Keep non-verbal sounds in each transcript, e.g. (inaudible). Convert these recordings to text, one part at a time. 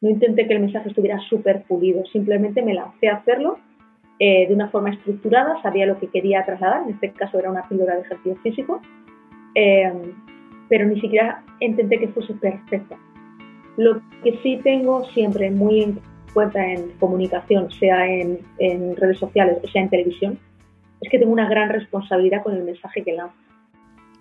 no intenté que el mensaje estuviera súper pulido, simplemente me lancé a hacerlo eh, de una forma estructurada, sabía lo que quería trasladar, en este caso era una píldora de ejercicio físico, eh, pero ni siquiera intenté que fuese perfecta. Lo que sí tengo siempre muy en cuenta en comunicación, sea en, en redes sociales sea en televisión, es que tengo una gran responsabilidad con el mensaje que lanzo.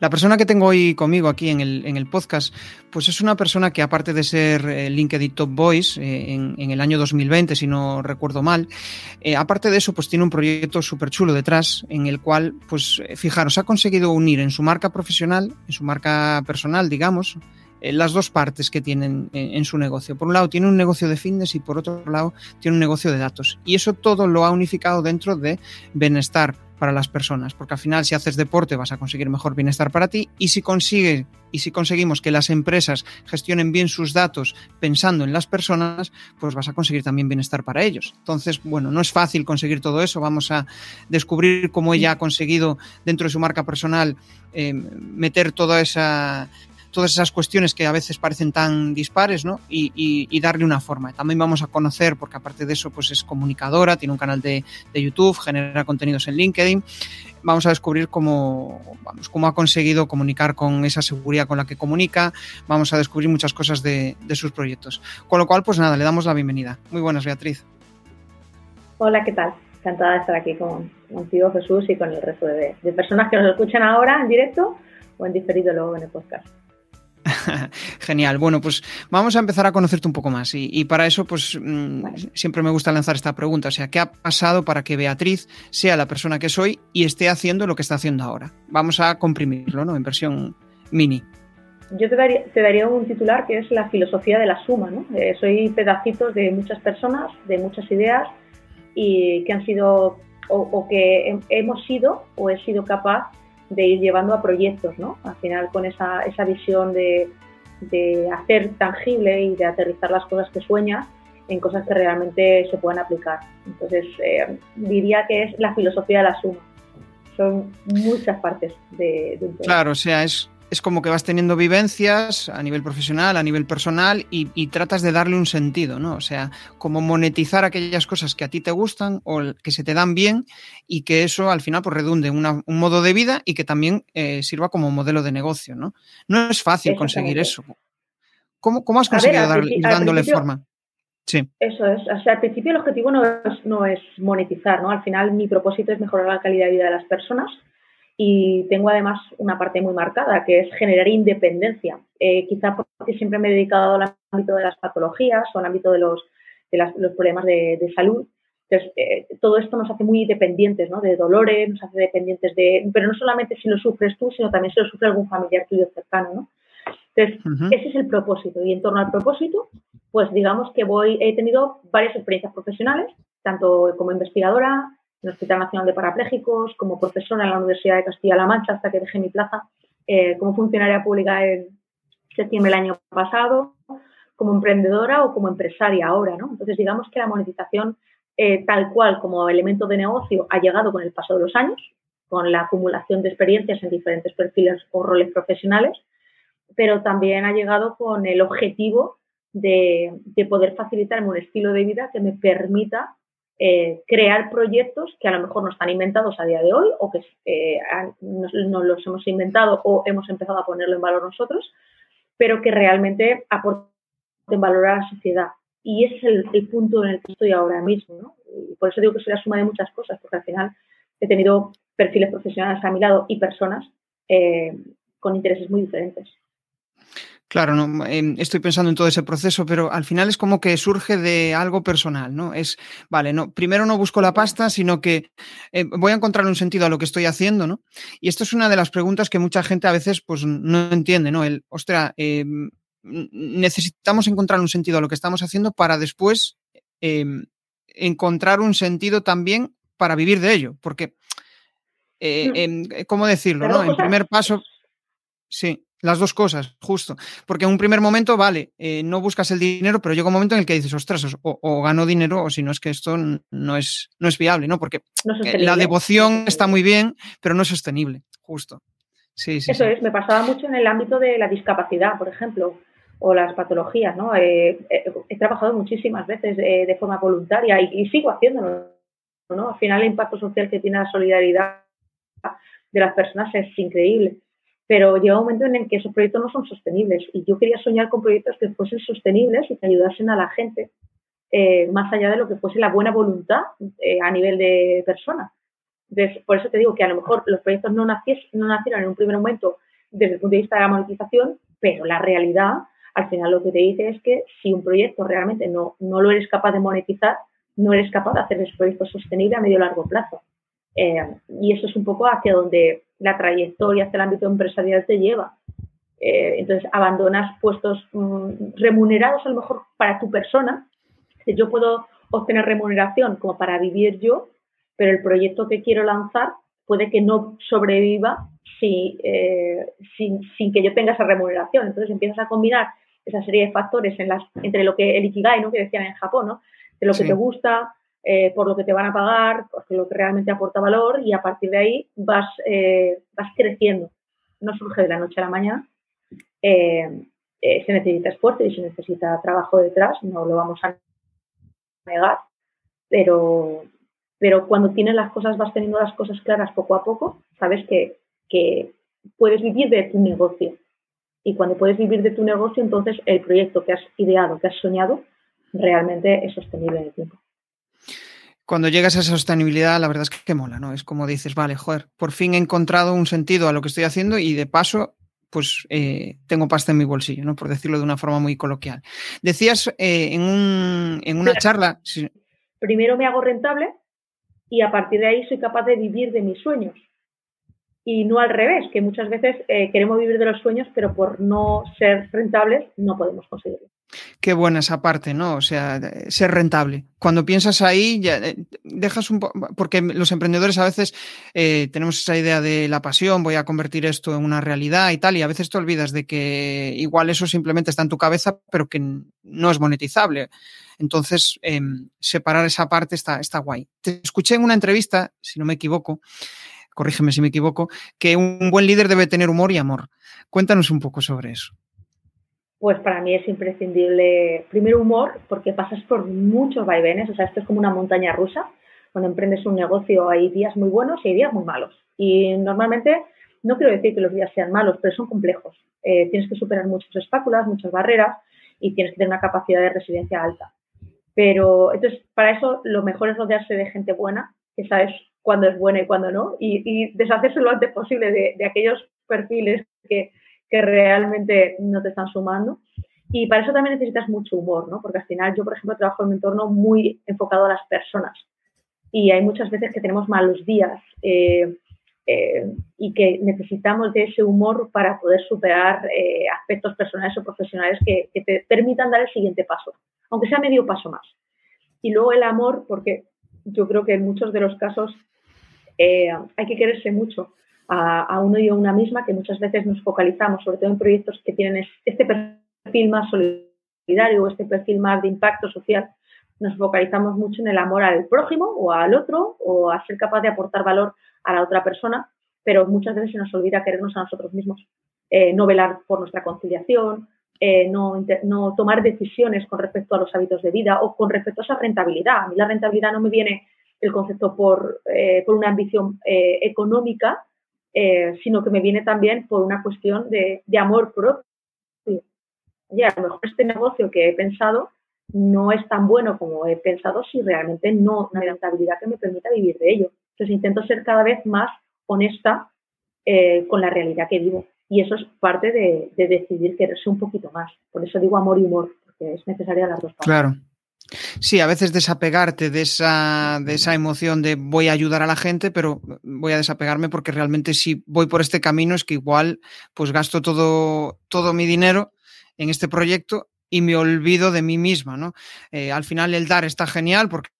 La persona que tengo hoy conmigo aquí en el, en el podcast, pues es una persona que aparte de ser eh, LinkedIn Top Voice eh, en, el año 2020, si no recuerdo mal, eh, aparte de eso, pues tiene un proyecto súper chulo detrás en el cual, pues fijaros, ha conseguido unir en su marca profesional, en su marca personal, digamos, las dos partes que tienen en, su negocio. Por un lado tiene un negocio de fitness y por otro lado tiene un negocio de datos. Y eso todo lo ha unificado dentro de bienestar para las personas, porque al final si haces deporte vas a conseguir mejor bienestar para ti y si consigue y si conseguimos que las empresas gestionen bien sus datos pensando en las personas, pues vas a conseguir también bienestar para ellos. Entonces, bueno, no es fácil conseguir todo eso, vamos a descubrir cómo ella ha conseguido dentro de su marca personal eh, meter toda esa todas esas cuestiones que a veces parecen tan dispares, ¿no? Y, darle una forma. También vamos a conocer, porque aparte de eso, pues es comunicadora, tiene un canal de, YouTube, genera contenidos en LinkedIn. Vamos a descubrir cómo, vamos, cómo ha conseguido comunicar con esa seguridad con la que comunica. Vamos a descubrir muchas cosas de, sus proyectos. Con lo cual, pues nada, le damos la bienvenida. Muy buenas, Beatriz. Hola, ¿qué tal? Encantada de estar aquí con, contigo, Jesús, y con el resto de, de personas que nos escuchan ahora en directo o en diferido luego en el podcast. (laughs) Genial. Bueno, pues vamos a empezar a conocerte un poco más. Y, para eso, pues mm, siempre me gusta lanzar esta pregunta. O sea, ¿qué ha pasado para que Beatriz sea la persona que soy y esté haciendo lo que está haciendo ahora? Vamos a comprimirlo, ¿no? En versión mini. Yo te daría, un titular que es la filosofía de la suma, ¿no? Eh, soy pedacitos de muchas personas, de muchas ideas y que han sido o, o que hemos sido o he sido capaz de ir llevando a proyectos, ¿no? Al final con esa, esa visión de, de hacer tangible y de aterrizar las cosas que sueñas en cosas que realmente se puedan aplicar. Entonces, eh, diría que es la filosofía de la suma. Son muchas partes de, un proyecto. Claro, o sea, es es como que vas teniendo vivencias a nivel profesional, a nivel personal y, tratas de darle un sentido, ¿no? O sea, como monetizar aquellas cosas que a ti te gustan o que se te dan bien y que eso al final pues redunde en un modo de vida y que también eh, sirva como modelo de negocio, ¿no? No es fácil conseguir eso. ¿Cómo, has conseguido darle, dándole forma? Sí. Eso es. O sea, al principio el objetivo no es, no es monetizar, ¿no? Al final mi propósito es mejorar la calidad de vida de las personas y tengo además una parte muy marcada que es generar independencia. Eh, quizá porque siempre me he dedicado al ámbito de las patologías o al ámbito de los, de los problemas de, salud. Entonces, eh, todo esto nos hace muy dependientes ¿no? de dolores, nos hace dependientes de, pero no solamente si lo sufres tú, sino también si lo sufre algún familiar tuyo cercano. ¿no? Entonces, ese es el propósito. Y en torno al propósito, pues digamos que voy, he tenido varias experiencias profesionales, tanto como investigadora, en el Hospital Nacional de Parapléjicos, como profesora en la Universidad de Castilla-La Mancha hasta que dejé mi plaza eh, como funcionaria pública en septiembre del año pasado, como emprendedora o como empresaria ahora. ¿no? Entonces, digamos que la monetización eh, tal cual como elemento de negocio ha llegado con el paso de los años, con la acumulación de experiencias en diferentes perfiles o roles profesionales, pero también ha llegado con el objetivo de, de poder facilitarme un estilo de vida que me permita eh, crear proyectos que a lo mejor no están inventados a día de hoy o que eh, no, los hemos inventado o hemos empezado a ponerlo en valor nosotros, pero que realmente aporten valor a la sociedad. Y ese es el, punto en el que estoy ahora mismo. ¿no? Y por eso digo que soy la suma de muchas cosas, porque al final he tenido perfiles profesionales a mi lado y personas eh, con intereses muy diferentes. Claro, no, em, estoy pensando en todo ese proceso, pero al final es como que surge de algo personal, ¿no? Es, vale, no, primero no busco la pasta, sino que eh, voy a encontrar un sentido a lo que estoy haciendo, ¿no? Y esto es una de las preguntas que mucha gente a veces pues no entiende, ¿no? El, ostra, em, necesitamos encontrar un sentido a lo que estamos haciendo para después em, encontrar un sentido también para vivir de ello, porque, eh. ¿cómo decirlo, no? En primer paso, sí. Las dos cosas, justo. Porque en un primer momento, vale, eh, no buscas el dinero, pero llega un momento en el que dices, ostras, o, gano dinero, o si no es que esto no es, no es viable, ¿no? Porque la devoción está muy bien, pero no es sostenible, justo. Sí, sí, Eso es, me pasaba mucho en el ámbito de la discapacidad, por ejemplo, o las patologías, ¿no? Eh, eh, he trabajado muchísimas veces de forma voluntaria y, y sigo haciéndolo, ¿no? Al final el impacto social que tiene la solidaridad de las personas es increíble pero llega un momento en el que esos proyectos no son sostenibles y yo quería soñar con proyectos que fuesen sostenibles y que ayudasen a la gente eh, más allá de lo que fuese la buena voluntad eh, a nivel de persona. Por eso te digo que a lo mejor los proyectos no, nacieron en un primer momento desde el punto de vista de la monetización, pero la realidad al final lo que te dice es que si un proyecto realmente no, no lo eres capaz de monetizar, no eres capaz de hacer ese proyecto sostenible a medio o largo plazo. Eh, y eso es un poco hacia donde la trayectoria hacia el ámbito empresarial te lleva. Eh, entonces, abandonas puestos mm, remunerados a lo mejor para tu persona. Yo puedo obtener remuneración como para vivir yo, pero el proyecto que quiero lanzar puede que no sobreviva eh, sin, sin, que yo tenga esa remuneración. Entonces empiezas a combinar esa serie de factores en las, entre lo que el Ikigai, ¿no? que decían en Japón, ¿no? de lo que te gusta, eh, por lo que te van a pagar, por lo que realmente aporta valor y a partir de ahí vas, eh, vas creciendo. No surge de la noche a la mañana. Eh, se necesita esfuerzo y se necesita trabajo detrás, no lo vamos a negar, pero, pero cuando tienes las cosas, vas teniendo las cosas claras poco a poco, sabes que, que puedes vivir de tu negocio. Y cuando puedes vivir de tu negocio, entonces el proyecto que has ideado, que has soñado, realmente es sostenible en el tiempo cuando llegas a esa sostenibilidad, la verdad es que, mola, ¿no? Es como dices, vale, joder, por fin he encontrado un sentido a lo que estoy haciendo y de paso, pues eh, tengo pasta en mi bolsillo, ¿no? Por decirlo de una forma muy coloquial. Decías eh, en, un, en, una charla. Primero me hago rentable y a partir de ahí soy capaz de vivir de mis sueños. Y no al revés, que muchas veces eh, queremos vivir de los sueños, pero por no ser rentables no podemos conseguirlo. Qué buena esa parte, ¿no? O sea, ser rentable. Cuando piensas ahí, ya eh, dejas un poco, porque los emprendedores a veces eh, tenemos esa idea de la pasión, voy a convertir esto en una realidad y tal, y a veces te olvidas de que igual eso simplemente está en tu cabeza, pero que no es monetizable. Entonces, em, separar esa parte está, está guay. Te escuché en una entrevista, si no me equivoco, corrígeme si me equivoco, que un buen líder debe tener humor y amor. Cuéntanos un poco sobre eso pues para mí es imprescindible, primero humor, porque pasas por muchos vaivenes, o sea, esto es como una montaña rusa. Cuando emprendes un negocio hay días muy buenos y hay días muy malos. Y normalmente, no quiero decir que los días sean malos, pero son complejos. Eh, tienes que superar muchas espáculas, muchas barreras y tienes que tener una capacidad de resiliencia alta. Pero entonces, para eso lo mejor es rodearse de gente buena, que sabes cuándo es buena y cuándo no, y, deshacerse lo antes posible de aquellos perfiles que, que realmente no te están sumando. Y para eso también necesitas mucho humor, ¿no? Porque al final yo, por ejemplo, trabajo en un entorno muy enfocado a las personas y hay muchas veces que tenemos malos días eh, eh, y que necesitamos de ese humor para poder superar eh, aspectos personales o profesionales que, que, te permitan dar el siguiente paso, aunque sea medio paso más. Y luego el amor, porque yo creo que en muchos de los casos hay que quererse mucho a, uno y a una misma, que muchas veces nos focalizamos, sobre todo en proyectos que tienen este perfil más solidario o este perfil más de impacto social, nos focalizamos mucho en el amor al prójimo o al otro o a ser capaz de aportar valor a la otra persona, pero muchas veces se nos olvida querernos a nosotros mismos, eh, no velar por nuestra conciliación, eh, no, no, tomar decisiones con respecto a los hábitos de vida o con respecto a esa rentabilidad. A mí la rentabilidad no me viene el concepto por, eh, por una ambición económica, eh, sino que me viene también por una cuestión de, amor propio. Y a lo mejor este negocio que he pensado no es tan bueno como he pensado si realmente no hay rentabilidad que me permita vivir de ello. Entonces intento ser cada vez más honesta eh, con la realidad que vivo. Y eso es parte de, de, decidir quererse un poquito más. Por eso digo amor y humor, porque es necesaria las dos partes. Claro. Sí, a veces desapegarte de esa, de esa emoción de voy a ayudar a la gente, pero voy a desapegarme porque realmente si voy por este camino es que igual pues gasto todo, todo mi dinero en este proyecto y me olvido de mí misma, ¿no? Eh, al final el dar está genial porque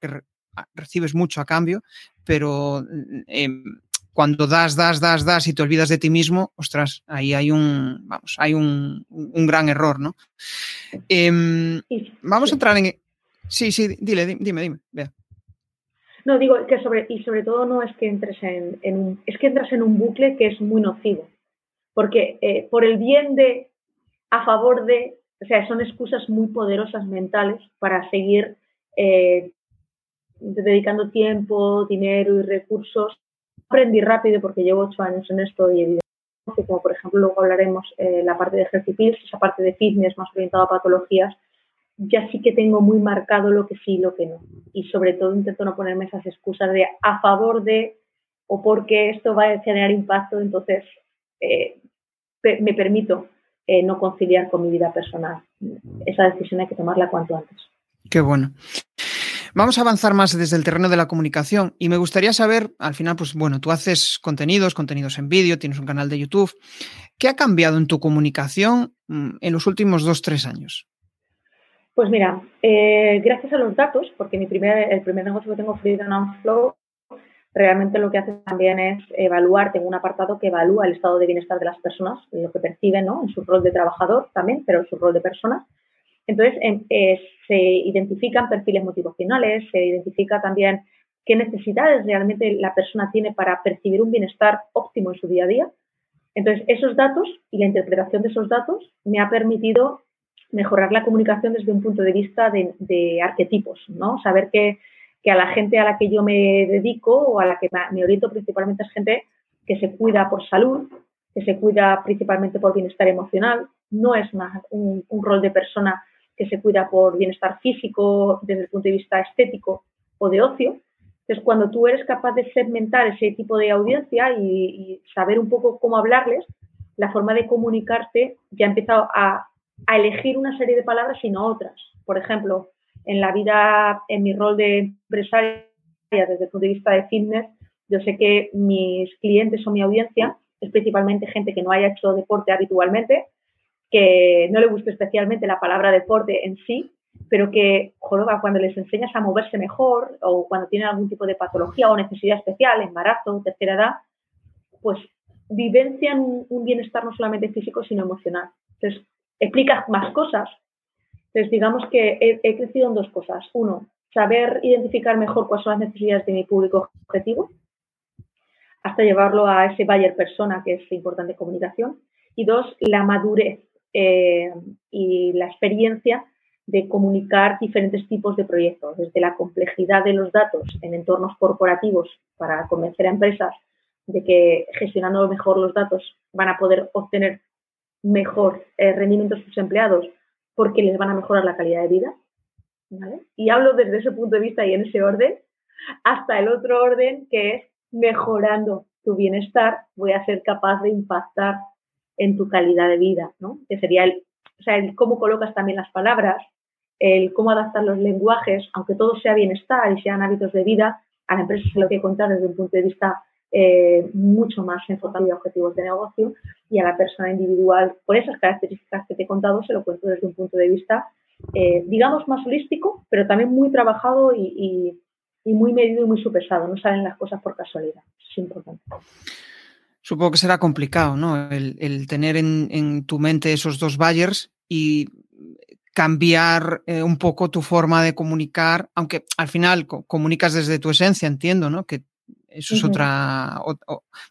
recibes mucho a cambio, pero em, cuando das, das, das, das y te olvidas de ti mismo, ostras, ahí hay un, vamos, hay un, gran error, ¿no? Em, vamos a entrar en... Sí, sí, dile, dime, dime, vea. No, digo que sobre, y sobre todo no es que entres en, un, es que entras en un bucle que es muy nocivo, porque eh, por el bien de, a favor de, o sea, son excusas muy poderosas mentales para seguir eh, dedicando tiempo, dinero y recursos. Aprendí rápido porque llevo ocho años en esto y evidentemente, como por ejemplo luego hablaremos eh, la parte de ejercicio, esa parte de fitness más orientada a patologías, ya sí que tengo muy marcado lo que sí y lo que no. Y sobre todo intento no ponerme esas excusas de a favor de o porque esto va a generar impacto, entonces eh, me permito eh, no conciliar con mi vida personal. Esa decisión hay que tomarla cuanto antes. Qué bueno. Vamos a avanzar más desde el terreno de la comunicación y me gustaría saber, al final, pues bueno, tú haces contenidos, contenidos en vídeo, tienes un canal de YouTube. ¿Qué ha cambiado en tu comunicación mm, en los últimos dos, tres años? Pues mira, eh, gracias a los datos, porque mi primer, el primer negocio que tengo, Freedom Flow, realmente lo que hace también es evaluar, tengo un apartado que evalúa el estado de bienestar de las personas, lo que perciben ¿no? en su rol de trabajador también, pero en su rol de personas. Entonces, eh, se identifican perfiles motivacionales, se identifica también qué necesidades realmente la persona tiene para percibir un bienestar óptimo en su día a día. Entonces, esos datos y la interpretación de esos datos me ha permitido mejorar la comunicación desde un punto de vista de, arquetipos, ¿no? Saber que, a la gente a la que yo me dedico o a la que me oriento principalmente es gente que se cuida por salud, que se cuida principalmente por bienestar emocional, no es un, rol de persona que se cuida por bienestar físico desde el punto de vista estético o de ocio. Entonces, cuando tú eres capaz de segmentar ese tipo de audiencia y, saber un poco cómo hablarles, la forma de comunicarte ya ha empezado a a elegir una serie de palabras y no otras. Por ejemplo, en la vida, en mi rol de empresaria desde el punto de vista de fitness, yo sé que mis clientes o mi audiencia es principalmente gente que no haya hecho deporte habitualmente, que no le guste especialmente la palabra deporte en sí, pero que, joroba, cuando les enseñas a moverse mejor o cuando tienen algún tipo de patología o necesidad especial, embarazo, tercera edad, pues vivencian un bienestar no solamente físico, sino emocional. Entonces, explica más cosas. Entonces, digamos que he, crecido en dos cosas. Uno, saber identificar mejor cuáles son las necesidades de mi público objetivo, hasta llevarlo a ese buyer persona, que es importante comunicación. Y dos, la madurez eh, y la experiencia de comunicar diferentes tipos de proyectos, desde la complejidad de los datos en entornos corporativos para convencer a empresas de que gestionando mejor los datos van a poder obtener mejor eh, rendimiento a sus empleados porque les van a mejorar la calidad de vida. Y hablo desde ese punto de vista y en ese orden, hasta el otro orden que es mejorando tu bienestar, voy a ser capaz de impactar en tu calidad de vida, ¿no? Que sería el, o sea, el cómo colocas también las palabras, el cómo adaptar los lenguajes, aunque todo sea bienestar y sean hábitos de vida, a la empresa se lo que contar desde un punto de vista eh, mucho más enfocado a objetivos de negocio y a la persona individual, por esas características que te he contado, se lo cuento desde un punto de vista, eh, digamos, más holístico, pero también muy trabajado y, muy medido y muy supesado. No salen las cosas por casualidad. Es importante. Supongo que será complicado, ¿no? El, tener en, tu mente esos dos buyers y cambiar eh, un poco tu forma de comunicar, aunque al final comunicas desde tu esencia, entiendo, ¿no? Que eso es otra,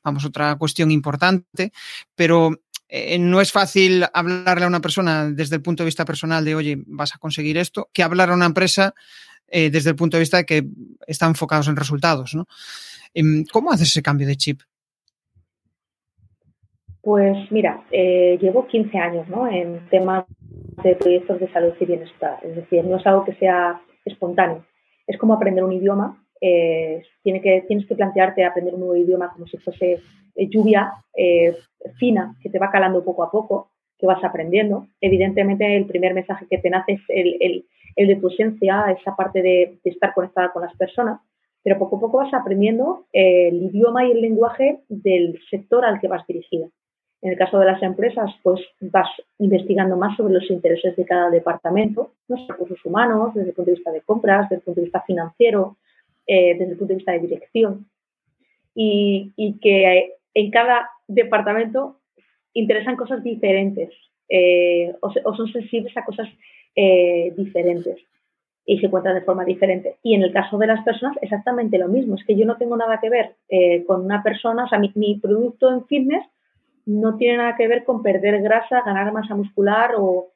vamos, otra cuestión importante, pero eh, no es fácil hablarle a una persona desde el punto de vista personal de, oye, vas a conseguir esto, que hablar a una empresa eh, desde el punto de vista de que están enfocados en resultados. ¿no? Em, ¿Cómo haces ese cambio de chip? Pues mira, eh, llevo 15 años ¿no? en temas de proyectos de salud y bienestar. Es decir, no es algo que sea espontáneo. Es como aprender un idioma eh, tienes que plantearte aprender un nuevo idioma como si fuese eh, lluvia eh, fina que te va calando poco a poco, que vas aprendiendo. Evidentemente, el primer mensaje que te nace es el, de tu esencia, esa parte de, estar conectada con las personas, pero poco a poco vas aprendiendo el idioma y el lenguaje del sector al que vas dirigida. En el caso de las empresas, pues vas investigando más sobre los intereses de cada departamento, los recursos humanos, desde el punto de vista de compras, desde el punto de vista financiero, eh, desde el punto de vista de dirección. y, que en cada departamento interesan cosas diferentes eh, o, son sensibles a cosas eh, diferentes y se encuentran de forma diferente. Y en el caso de las personas, exactamente lo mismo. Es que yo no tengo nada que ver eh, con una persona, o sea, mi, producto en fitness no tiene nada que ver con perder grasa, ganar masa muscular o,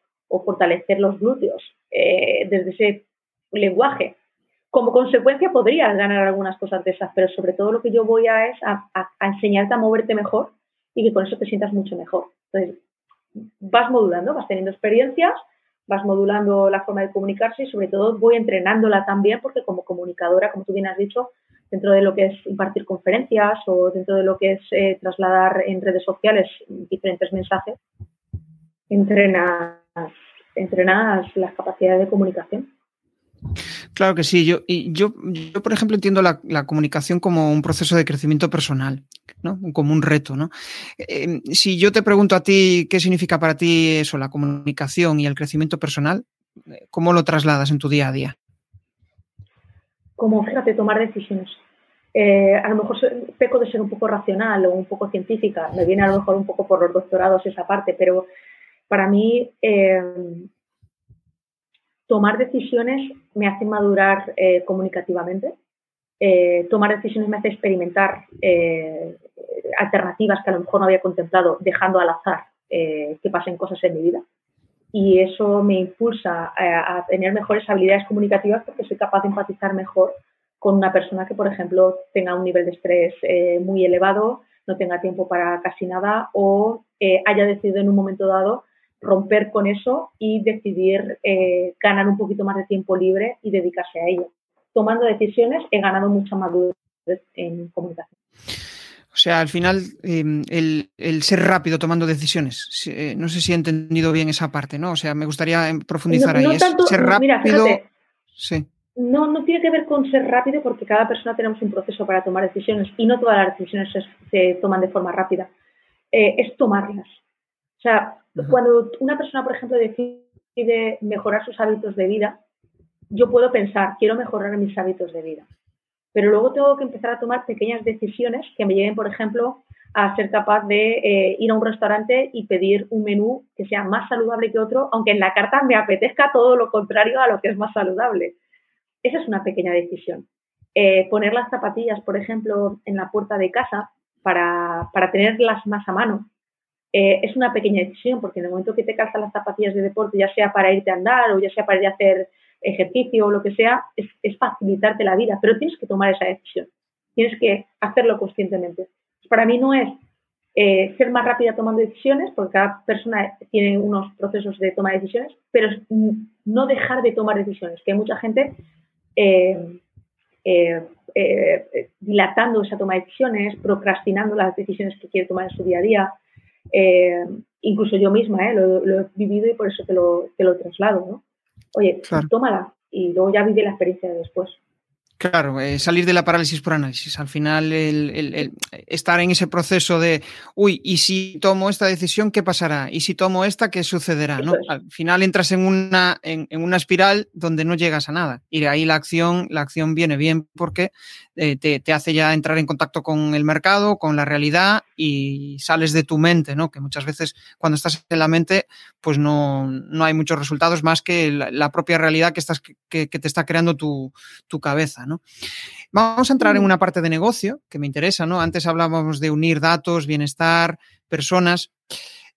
fortalecer los glúteos desde ese lenguaje. Como consecuencia podrías ganar algunas cosas de esas, pero sobre todo lo que yo voy a es a, enseñarte a moverte mejor y que con eso te sientas mucho mejor. Entonces, vas modulando, vas teniendo experiencias, vas modulando la forma de comunicarse y sobre todo voy entrenándola también porque como comunicadora, como tú bien has dicho, dentro de lo que es impartir conferencias o dentro de lo que es eh, trasladar en redes sociales diferentes mensajes, entrenas, entrenas las capacidades de comunicación. Claro que sí. Yo, y yo, yo por ejemplo, entiendo la, comunicación como un proceso de crecimiento personal, ¿no? Como un reto, ¿no? Em, si yo te pregunto a ti qué significa para ti eso, la comunicación y el crecimiento personal, ¿cómo lo trasladas en tu día a día? Como, fíjate, tomar decisiones. Eh, a lo mejor peco de ser un poco racional o un poco científica, me viene a lo mejor un poco por los doctorados esa parte, pero para mí em, tomar decisiones me hace madurar eh, comunicativamente, eh, tomar decisiones me hace experimentar eh, alternativas que a lo mejor no había contemplado, dejando al azar que pasen cosas en mi vida. Y eso me impulsa a, tener mejores habilidades comunicativas porque soy capaz de empatizar mejor con una persona que, por ejemplo, tenga un nivel de estrés muy elevado, no tenga tiempo para casi nada o haya decidido en un momento dado romper con eso y decidir eh, ganar un poquito más de tiempo libre y dedicarse a ello. Tomando decisiones he ganado mucha madurez en comunicación. O sea, al final, em, el, ser rápido tomando decisiones. Eh, no sé si he entendido bien esa parte, ¿no? O sea, me gustaría em, profundizar ahí. ser rápido. sí. No, no tiene que ver con ser rápido porque cada persona tenemos un proceso para tomar decisiones y no todas las decisiones se, toman de forma rápida. Eh, es tomarlas. O sea, cuando una persona, por ejemplo, decide mejorar sus hábitos de vida, yo puedo pensar, quiero mejorar mis hábitos de vida. Pero luego tengo que empezar a tomar pequeñas decisiones que me lleven, por ejemplo, a ser capaz de eh, ir a un restaurante y pedir un menú que sea más saludable que otro, aunque en la carta me apetezca todo lo contrario a lo que es más saludable. Esa es una pequeña decisión. Eh, poner las zapatillas, por ejemplo, en la puerta de casa para, para tenerlas más a mano eh, es una pequeña decisión, porque en el momento que te calzan las zapatillas de deporte, ya sea para irte a andar o ya sea para ir a hacer ejercicio o lo que sea, es, facilitarte la vida, pero tienes que tomar esa decisión, tienes que hacerlo conscientemente. Para mí no es eh, ser más rápida tomando decisiones, porque cada persona tiene unos procesos de toma de decisiones, pero no dejar de tomar decisiones, que hay mucha gente eh, dilatando esa toma de decisiones, procrastinando las decisiones que quiere tomar en su día a día, eh, incluso yo misma eh, lo, he vivido y por eso te lo, te lo traslado, ¿no? Oye, tómala y luego ya vive la experiencia de después. Claro, eh, salir de la parálisis por análisis. Al final, el, estar en ese proceso de, uy, ¿y si tomo esta decisión, qué pasará? ¿Y si tomo esta, qué sucederá? ¿no? Al final entras en una, en, una espiral donde no llegas a nada. Y de ahí la acción, la acción viene bien porque eh, te, hace ya entrar en contacto con el mercado, con la realidad y sales de tu mente, ¿no? Que muchas veces cuando estás en la mente, pues no, no hay muchos resultados más que la, propia realidad que, estás, que, que te está creando tu, tu cabeza. Vamos a entrar en una parte de negocio que me interesa, ¿no? Antes hablábamos de unir datos, bienestar, personas.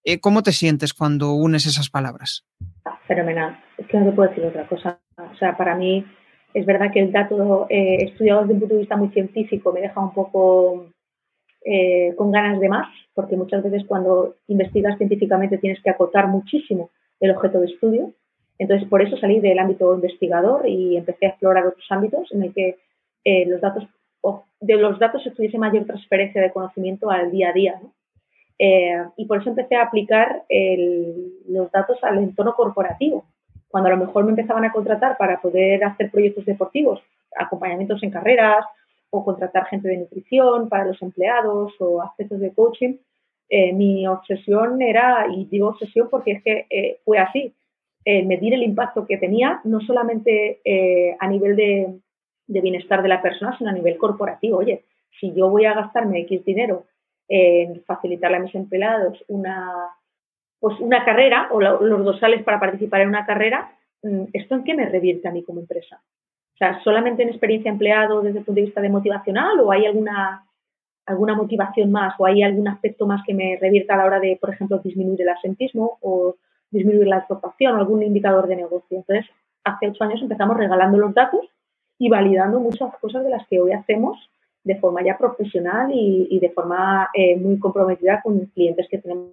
Eh, ¿Cómo te sientes cuando unes esas palabras? Fenomenal. Es que no te puedo decir otra cosa. O sea, para mí es verdad que el dato eh, estudiado desde un punto de vista muy científico me deja un poco eh, con ganas de más, porque muchas veces cuando investigas científicamente tienes que acotar muchísimo el objeto de estudio entonces, por eso salí del ámbito investigador y empecé a explorar otros ámbitos en el que eh, los datos, de los datos se tuviese mayor transferencia de conocimiento al día a día. Eh, y por eso empecé a aplicar los datos al entorno corporativo. Cuando a lo mejor me empezaban a contratar para poder hacer proyectos deportivos, acompañamientos en carreras o contratar gente de nutrición para los empleados o aspectos de coaching, eh, mi obsesión era, y digo obsesión porque es que fue así, eh, medir el impacto que tenía, no solamente eh, a nivel de, bienestar de la persona, sino a nivel corporativo. Oye, si yo voy a gastarme X dinero en facilitarle a mis empleados una, pues una carrera o los dorsales para participar en una carrera, mm, ¿esto en qué me revierte a mí como empresa? O sea, ¿solamente en experiencia empleado desde el punto de vista de motivacional o hay alguna, alguna motivación más o hay algún aspecto más que me revierta a la hora de, por ejemplo, disminuir el asentismo o disminuir la exportación o algún indicador de negocio? Entonces, hace ocho años empezamos regalando los datos y validando muchas cosas de las que hoy hacemos de forma ya profesional y, de forma eh, muy comprometida con clientes que tenemos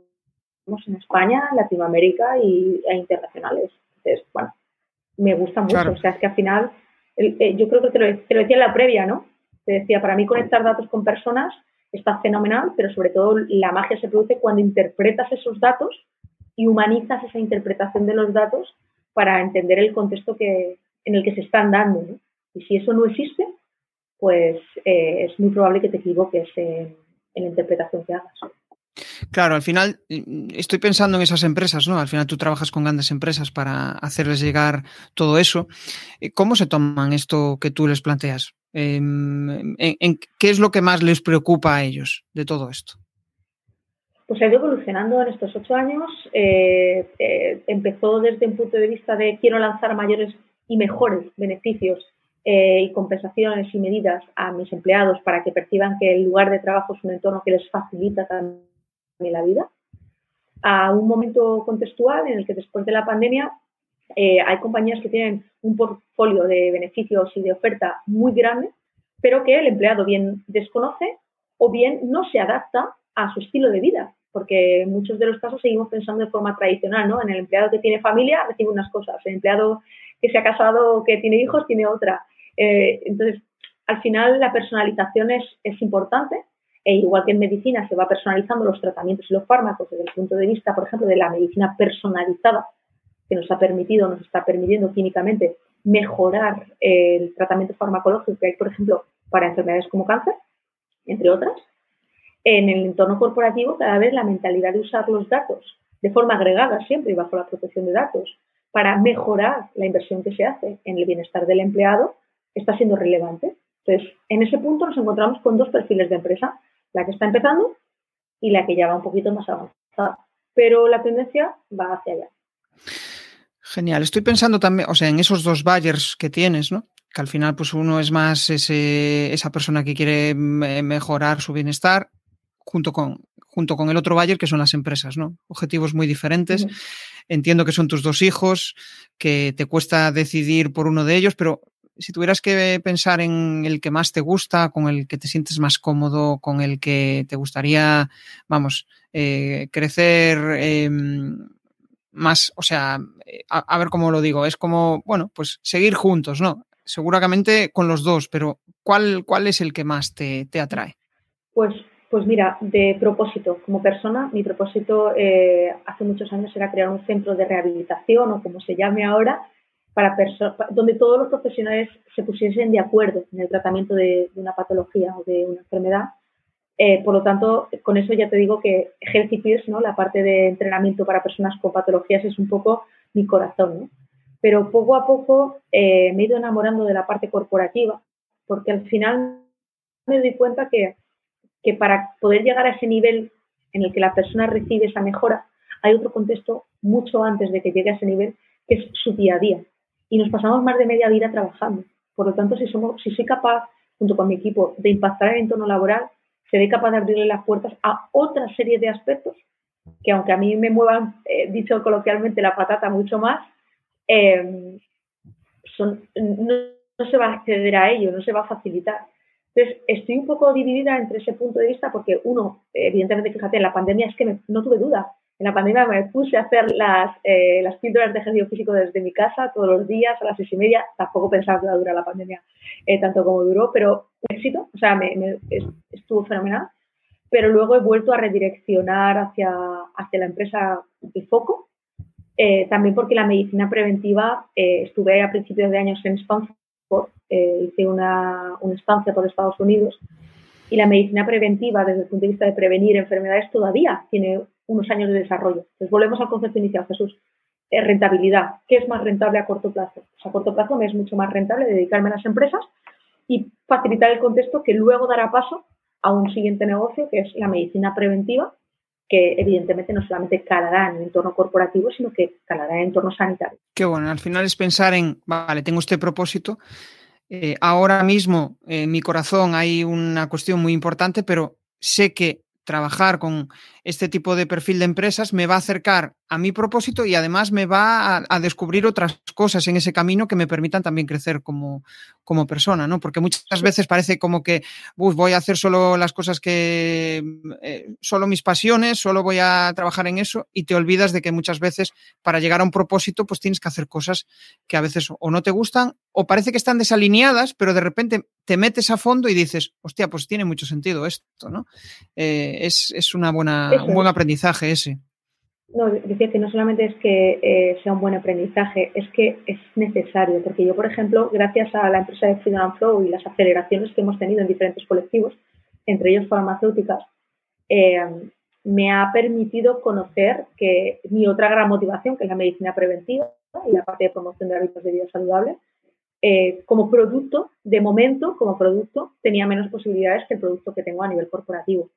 en España, Latinoamérica y, e internacionales. Entonces, bueno, me gusta mucho. O sea, es que al final, eh, yo creo que te lo, te lo, decía en la previa, ¿no? Te decía, para mí conectar datos con personas está fenomenal, pero sobre todo la magia se produce cuando interpretas esos datos y humanizas esa interpretación de los datos para entender el contexto que, en el que se están dando. ¿no? Y si eso no existe, pues eh, es muy probable que te equivoques en, la interpretación que hagas. Claro, al final mm, estoy pensando en esas empresas, ¿no? Al final tú trabajas con grandes empresas para hacerles llegar todo eso. Eh, ¿Cómo se toman esto que tú les planteas? Em, ¿En, qué es lo que más les preocupa a ellos de todo esto? Pues ha ido evolucionando en estos ocho años. Eh, empezó desde un punto de vista de quiero lanzar mayores y mejores beneficios eh, y compensaciones y medidas a mis empleados para que perciban que el lugar de trabajo es un entorno que les facilita también la vida, a un momento contextual en el que después de la pandemia eh, hay compañías que tienen un portfolio de beneficios y de oferta muy grande, pero que el empleado bien desconoce o bien no se adapta a su estilo de vida, porque en muchos de los casos seguimos pensando de forma tradicional, ¿no? En el empleado que tiene familia recibe unas cosas, el empleado que se ha casado o que tiene hijos tiene otra. Eh, entonces, al final la personalización es, es importante, e igual que en medicina se va personalizando los tratamientos y los fármacos desde el punto de vista, por ejemplo, de la medicina personalizada, que nos ha permitido, nos está permitiendo químicamente mejorar el tratamiento farmacológico que hay, por ejemplo, para enfermedades como cáncer, entre otras. En el entorno corporativo, cada vez la mentalidad de usar los datos de forma agregada, siempre y bajo la protección de datos, para mejorar la inversión que se hace en el bienestar del empleado, está siendo relevante. Entonces, en ese punto nos encontramos con dos perfiles de empresa, la que está empezando y la que ya va un poquito más avanzada. Pero la tendencia va hacia allá. Genial. Estoy pensando también, o sea, en esos dos buyers que tienes, ¿no? Que al final, pues uno es más ese, esa persona que quiere mejorar su bienestar junto con, junto con el otro buyer, que son las empresas, ¿no? Objetivos muy diferentes. Entiendo que son tus dos hijos, que te cuesta decidir por uno de ellos, pero si tuvieras que pensar en el que más te gusta, con el que te sientes más cómodo, con el que te gustaría, vamos, eh, crecer em, más, o sea, a, ver cómo lo digo, es como, bueno, pues seguir juntos, ¿no? Seguramente con los dos, pero ¿cuál, cuál es el que más te, atrae? Pues, pues mira, de propósito, como persona, mi propósito eh, hace muchos años era crear un centro de rehabilitación o como se llame ahora, para donde todos los profesionales se pusiesen de acuerdo en el tratamiento de, una patología o de una enfermedad. Eh, por lo tanto, con eso ya te digo que Healthy Peers, ¿no? la parte de entrenamiento para personas con patologías, es un poco mi corazón. Pero poco a poco eh, me he ido enamorando de la parte corporativa, porque al final me doy cuenta que, que para poder llegar a ese nivel en el que la persona recibe esa mejora, hay otro contexto mucho antes de que llegue a ese nivel, que es su día a día y nos pasamos más de media vida trabajando. Por lo tanto, si, somos, si soy capaz, junto con mi equipo, de impactar el entorno laboral, seré capaz de abrirle las puertas a otra serie de aspectos que aunque a mí me muevan, eh, dicho coloquialmente, la patata mucho más, eh, son, no, se va a acceder a ello, no se va a facilitar. Entonces, estoy un poco dividida entre ese punto de vista porque, uno, evidentemente, fíjate, en la pandemia es que no tuve duda en la pandemia me puse a hacer las, eh, las píldoras de ejercicio físico desde mi casa todos los días a las seis y media. Tampoco pensaba que iba a durar la pandemia eh, tanto como duró, pero éxito, o sea, me, estuvo fenomenal. Pero luego he vuelto a redireccionar hacia, hacia la empresa de foco, eh, también porque la medicina preventiva, estuve a principios de años en Stanford, hice una, una estancia por Estados Unidos y la medicina preventiva desde el punto de vista de prevenir enfermedades todavía tiene unos años de desarrollo. Entonces volvemos al concepto inicial, Jesús. Eh, rentabilidad. ¿Qué es más rentable a corto plazo? Pues a corto plazo me es mucho más rentable dedicarme a las empresas y facilitar el contexto que luego dará paso a un siguiente negocio que es la medicina preventiva, que evidentemente no solamente calará en el entorno corporativo, sino que calará en el entorno sanitario. Qué bueno, al final es pensar en, vale, tengo este propósito, eh, ahora mismo en mi corazón hay una cuestión muy importante, pero sé que trabajar con este tipo de perfil de empresas me va a acercar a mi propósito y además me va a, descubrir otras cosas en ese camino que me permitan también crecer como, como persona, ¿no? Porque muchas veces parece como que voy a hacer solo las cosas que, eh, solo mis pasiones, solo voy a trabajar en eso y te olvidas de que muchas veces para llegar a un propósito pues tienes que hacer cosas que a veces o no te gustan o parece que están desalineadas, pero de repente te metes a fondo y dices, hostia, pues tiene mucho sentido esto, ¿no? Eh, es, es una buena, un buen aprendizaje ese. No, decía que no solamente es que eh, sea un buen aprendizaje, es que es necesario, porque yo, por ejemplo, gracias a la empresa de Freedom Flow y las aceleraciones que hemos tenido en diferentes colectivos, entre ellos farmacéuticas, eh, me ha permitido conocer que mi otra gran motivación, que es la medicina preventiva y la parte de promoción de hábitos de vida saludable, eh, como producto, de momento, como producto, tenía menos posibilidades que el producto que tengo a nivel corporativo.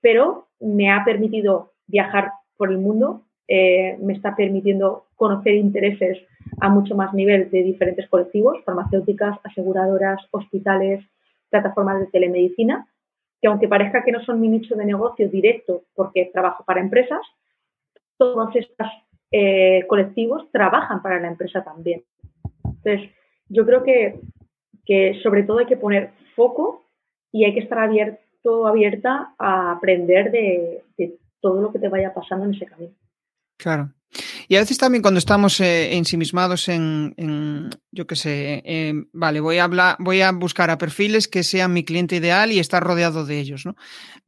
pero me ha permitido viajar por el mundo, eh, me está permitiendo conocer intereses a mucho más nivel de diferentes colectivos, farmacéuticas, aseguradoras, hospitales, plataformas de telemedicina, que aunque parezca que no son mi nicho de negocio directo porque trabajo para empresas, todos estos eh, colectivos trabajan para la empresa también. Entonces, yo creo que, que sobre todo hay que poner foco y hay que estar abierto, abierta a aprender de, de todo lo que te vaya pasando en ese camino. Claro. Y a veces también cuando estamos eh, ensimismados en, yo qué sé, vale, voy a hablar, voy a buscar a perfiles que sean mi cliente ideal y estar rodeado de ellos, ¿no?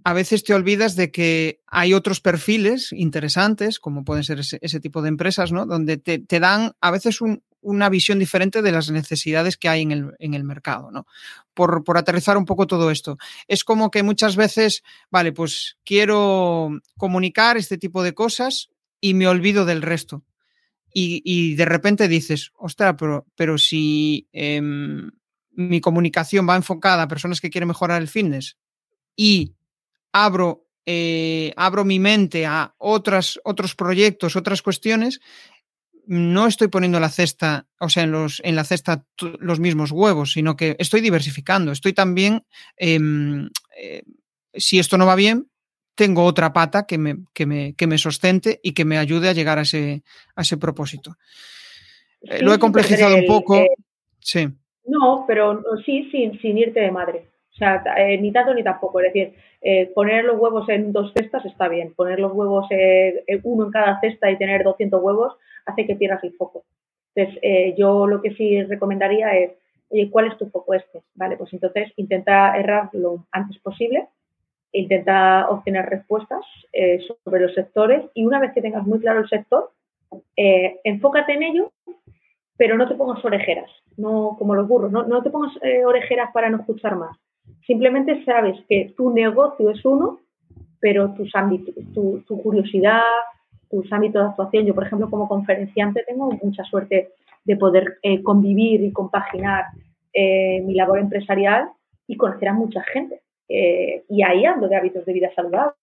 A veces te olvidas de que hay otros perfiles interesantes, como pueden ser ese, tipo de empresas, ¿no? Donde te, te dan a veces un, una visión diferente de las necesidades que hay en el, en el mercado, ¿no? Por, por, aterrizar un poco todo esto. Es como que muchas veces, vale, pues quiero comunicar este tipo de cosas y me olvido del resto. Y, y de repente dices, ostras, pero, pero si em, mi comunicación va enfocada a personas que quieren mejorar el fitness y abro, eh, abro mi mente a otras, otros proyectos, otras cuestiones, no estoy poniendo la cesta, o sea, en, los, en la cesta los mismos huevos, sino que estoy diversificando. Estoy también, em, eh, si esto no va bien, tengo otra pata que me, que me, que me sostente y que me ayude a llegar a ese, a ese propósito. Eh, lo he complejizado un poco. sí. No, pero sí, sin, sin irte de madre. O sea, eh, ni tanto ni tampoco. Es decir, poner los huevos en dos cestas está bien. Poner los huevos uno en cada cesta y tener 200 huevos hace que pierdas el foco. Entonces, eh, yo lo que sí recomendaría es, oye, ¿cuál es tu foco este? Vale, pues entonces intenta errar lo antes posible, intenta obtener respuestas eh, sobre los sectores y una vez que tengas muy claro el sector, eh, enfócate en ello, pero no te pongas orejeras, no como los burros, no, no te pongas orejeras para no escuchar más. Simplemente sabes que tu negocio es uno, pero tus ámbitos, tu, tu curiosidad, tus ámbitos de actuación. Yo, por ejemplo, como conferenciante tengo mucha suerte de poder eh, convivir y compaginar eh, mi labor empresarial y conocer a mucha gente. Eh, y ahí hablo de hábitos de vida saludable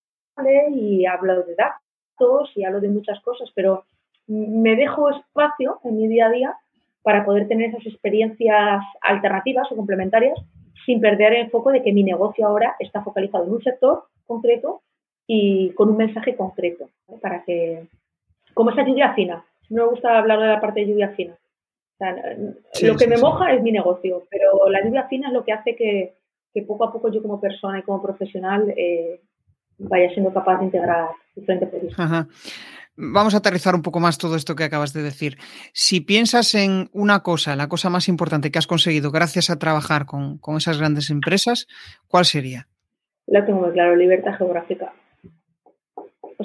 y hablo de datos y hablo de muchas cosas, pero me dejo espacio en mi día a día para poder tener esas experiencias alternativas o complementarias sin perder el foco de que mi negocio ahora está focalizado en un sector concreto y con un mensaje concreto, para que, como esa lluvia fina, no me gusta hablar de la parte de lluvia fina. lo que me moja es mi negocio, pero la lluvia fina es lo que hace que, poco a poco yo como persona y como profesional eh, vaya siendo capaz de integrar diferentes proyectos. Vamos a aterrizar un poco más todo esto que acabas de decir. Si piensas en una cosa, la cosa más importante que has conseguido gracias a trabajar con, con esas grandes empresas, ¿cuál sería? Lo tengo muy claro, libertad geográfica.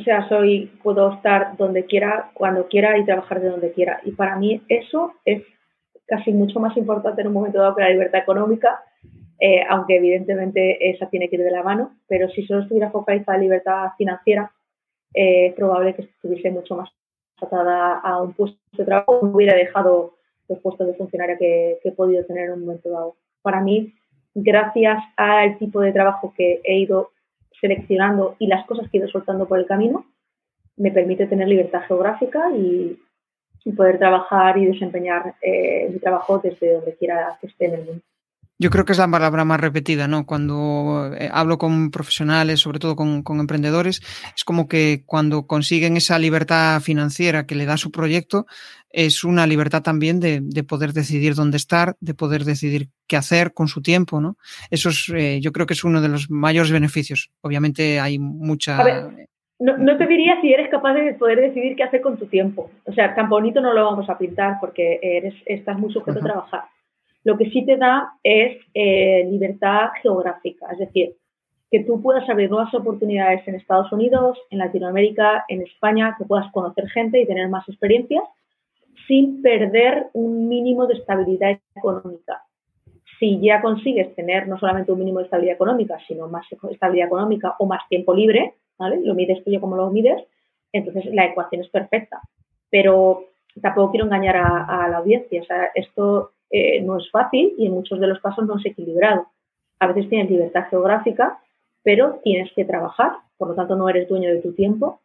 O sea, soy, puedo estar donde quiera, cuando quiera y trabajar de donde quiera. Y para mí eso es casi mucho más importante en un momento dado que la libertad económica, eh, aunque evidentemente esa tiene que ir de la mano, pero si solo estuviera focalizada en libertad financiera, eh, es probable que estuviese mucho más atada a un puesto de trabajo, no hubiera dejado los puestos de funcionaria que, he podido tener en un momento dado. Para mí, gracias al tipo de trabajo que he ido seleccionando y las cosas que he ido soltando por el camino, me permite tener libertad geográfica y, poder trabajar y desempeñar eh, mi trabajo desde donde quiera que esté en el mundo. Yo creo que es la palabra más repetida, ¿no? Cuando eh, hablo con profesionales, sobre todo con, emprendedores, es como que cuando consiguen esa libertad financiera que le da su proyecto, es una libertad también de, poder decidir dónde estar, de poder decidir qué hacer con su tiempo, ¿no? Eso es, eh, yo creo que es uno de los mayores beneficios. Obviamente hay mucha... A ver, no, te diría si eres capaz de poder decidir qué hacer con tu tiempo. O sea, tan bonito no lo vamos a pintar porque eres, estás muy sujeto a trabajar lo que sí te da es eh, libertad geográfica, es decir, que tú puedas abrir nuevas oportunidades en Estados Unidos, en Latinoamérica, en España, que puedas conocer gente y tener más experiencias sin perder un mínimo de estabilidad económica. Si ya consigues tener no solamente un mínimo de estabilidad económica, sino más estabilidad económica o más tiempo libre, ¿vale? Lo mides tú yo como lo mides, entonces la ecuación es perfecta. Pero tampoco quiero engañar a, a la audiencia. O sea, esto eh, no es fácil y en muchos de los casos no es equilibrado. A veces tienes libertad geográfica, pero tienes que trabajar, por lo tanto no eres dueño de tu tiempo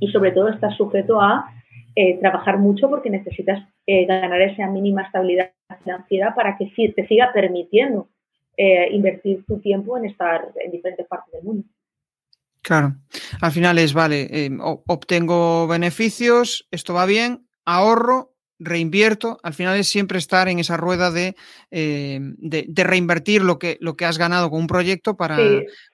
y sobre todo estás sujeto a eh, trabajar mucho porque necesitas eh, ganar esa mínima estabilidad financiera para que te siga permitiendo invertir tu tiempo en estar en diferentes partes del mundo. Claro, al final es, vale, obtengo beneficios, esto va bien, ahorro reinvierto, al final es siempre estar en esa rueda de, eh, de, reinvertir lo que, lo que has ganado con un proyecto para,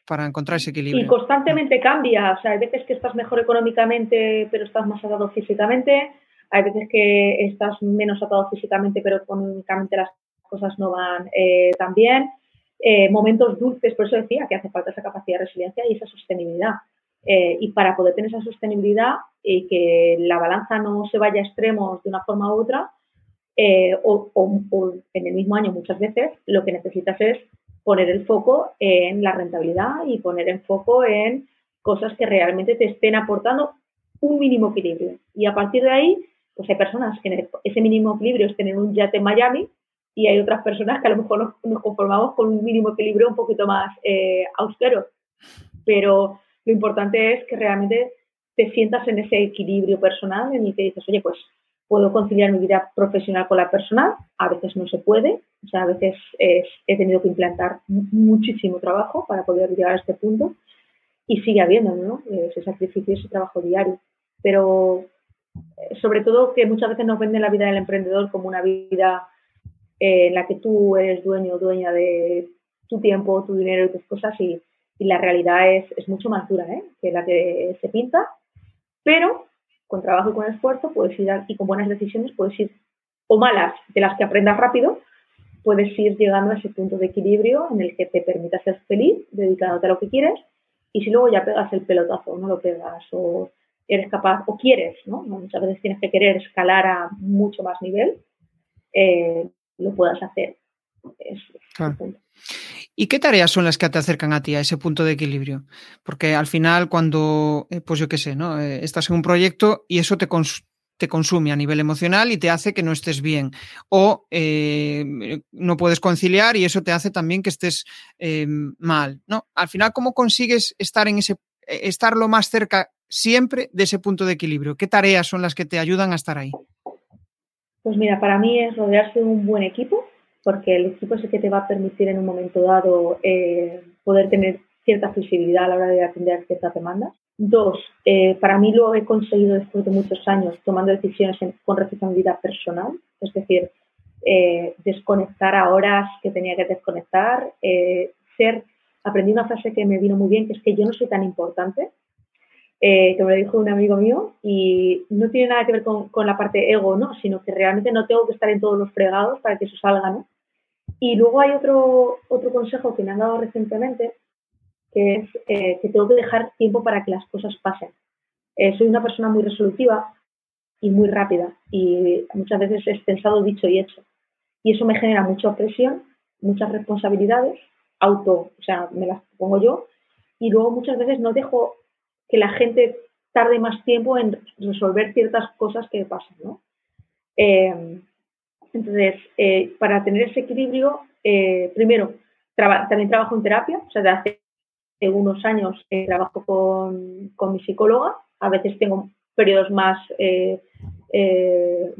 para encontrar ese equilibrio. Y constantemente cambia, o sea, hay veces que estás mejor económicamente pero estás más atado físicamente, hay veces que estás menos atado físicamente pero económicamente las cosas no van eh, tan bien. Eh, momentos dulces, por eso decía que hace falta esa capacidad de resiliencia y esa sostenibilidad. Eh, y para poder tener esa sostenibilidad y que la balanza no se vaya a extremos de una forma u otra, eh, o, en el mismo año muchas veces, lo que necesitas es poner el foco en la rentabilidad y poner el foco en cosas que realmente te estén aportando un mínimo equilibrio. Y a partir de ahí, pues hay personas que ese mínimo equilibrio es tener un yate en Miami y hay otras personas que a lo mejor nos, conformamos con un mínimo equilibrio un poquito más eh, austero. Pero lo importante es que realmente te sientas en ese equilibrio personal en el dices, oye, pues puedo conciliar mi vida profesional con la personal, a veces no se puede, o sea, a veces he tenido que implantar muchísimo trabajo para poder llegar a este punto y sigue habiendo, ¿no? Ese sacrificio, ese trabajo diario. Pero eh, sobre todo que muchas veces nos venden la vida del emprendedor como una vida eh, en la que tú eres dueño o dueña de tu tiempo, tu dinero y tus cosas y y la realidad es, es mucho más dura ¿eh? que la que se pinta, pero con trabajo y con esfuerzo puedes ir y con buenas decisiones puedes ir, o malas, de las que aprendas rápido, puedes ir llegando a ese punto de equilibrio en el que te permita ser feliz, dedicándote a lo que quieres, y si luego ya pegas el pelotazo, no lo pegas, o eres capaz, o quieres, ¿no? Muchas veces tienes que querer escalar a mucho más nivel, eh, lo puedas hacer. Es, ¿Y qué tareas son las que te acercan a ti a ese punto de equilibrio? Porque al final cuando, eh, pues yo qué sé, ¿no? Eh, estás en un proyecto y eso te, te consume a nivel emocional y te hace que no estés bien. O eh, no puedes conciliar y eso te hace también que estés mal. ¿no? Al final, ¿cómo consigues estar en ese, estar lo más cerca siempre de ese punto de equilibrio? ¿Qué tareas son las que te ayudan a estar ahí? Pues mira, para mí es rodearse de un buen equipo porque el equipo es el que te va a permitir en un momento dado eh, poder tener cierta flexibilidad a la hora de atender ciertas demandas. Dos, eh, para mí lo he conseguido después de muchos años tomando decisiones con responsabilidad personal, es decir, eh, desconectar a horas que tenía que desconectar, ser, aprendí una frase que me vino muy bien, que es que yo no soy tan importante, que me lo dijo un amigo mío, y no tiene nada que ver con, con, la parte ego, ¿no? sino que realmente no tengo que estar en todos los fregados para que eso salga, ¿no? Y luego hay otro, otro consejo que me han dado recientemente, que es eh, que tengo que dejar tiempo para que las cosas pasen. Eh, soy una persona muy resolutiva y muy rápida y muchas veces es pensado, dicho y hecho. Y eso me genera mucha presión, muchas responsabilidades, auto, o sea, me las pongo yo, y luego muchas veces no dejo que la gente tarde más tiempo en resolver ciertas cosas que pasan, ¿no? Eh, entonces, eh, para tener ese equilibrio, eh, primero, también trabajo en terapia, o sea, de hace unos años eh, trabajo con, con, mi psicóloga. A veces tengo periodos más, eh, eh,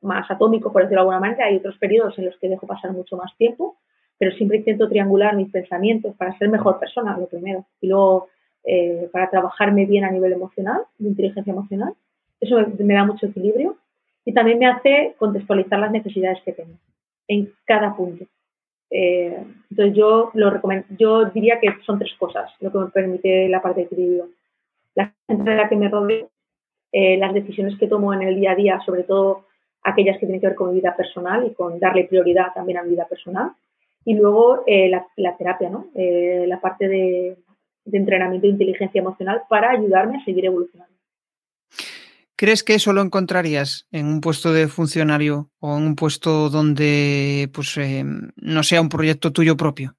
más atómicos, por decirlo de alguna manera. Hay otros periodos en los que dejo pasar mucho más tiempo, pero siempre intento triangular mis pensamientos para ser mejor persona, lo primero. Y luego para trabajarme bien a nivel emocional, de inteligencia emocional. Eso me da mucho equilibrio y también me hace contextualizar las necesidades que tengo en cada punto. Eh, entonces yo lo recomiendo, yo diría que son tres cosas lo que me permite la parte de equilibrio. La gente de la que me rodeo, eh, las decisiones que tomo en el día a día, sobre todo aquellas que tienen que ver con mi vida personal y con darle prioridad también a mi vida personal. Y luego eh, la, terapia, ¿no? la parte de, de entrenamiento de inteligencia emocional para ayudarme a seguir evolucionando. ¿Crees que eso lo encontrarías en un puesto de funcionario o en un puesto donde pues, eh, no sea un proyecto tuyo propio?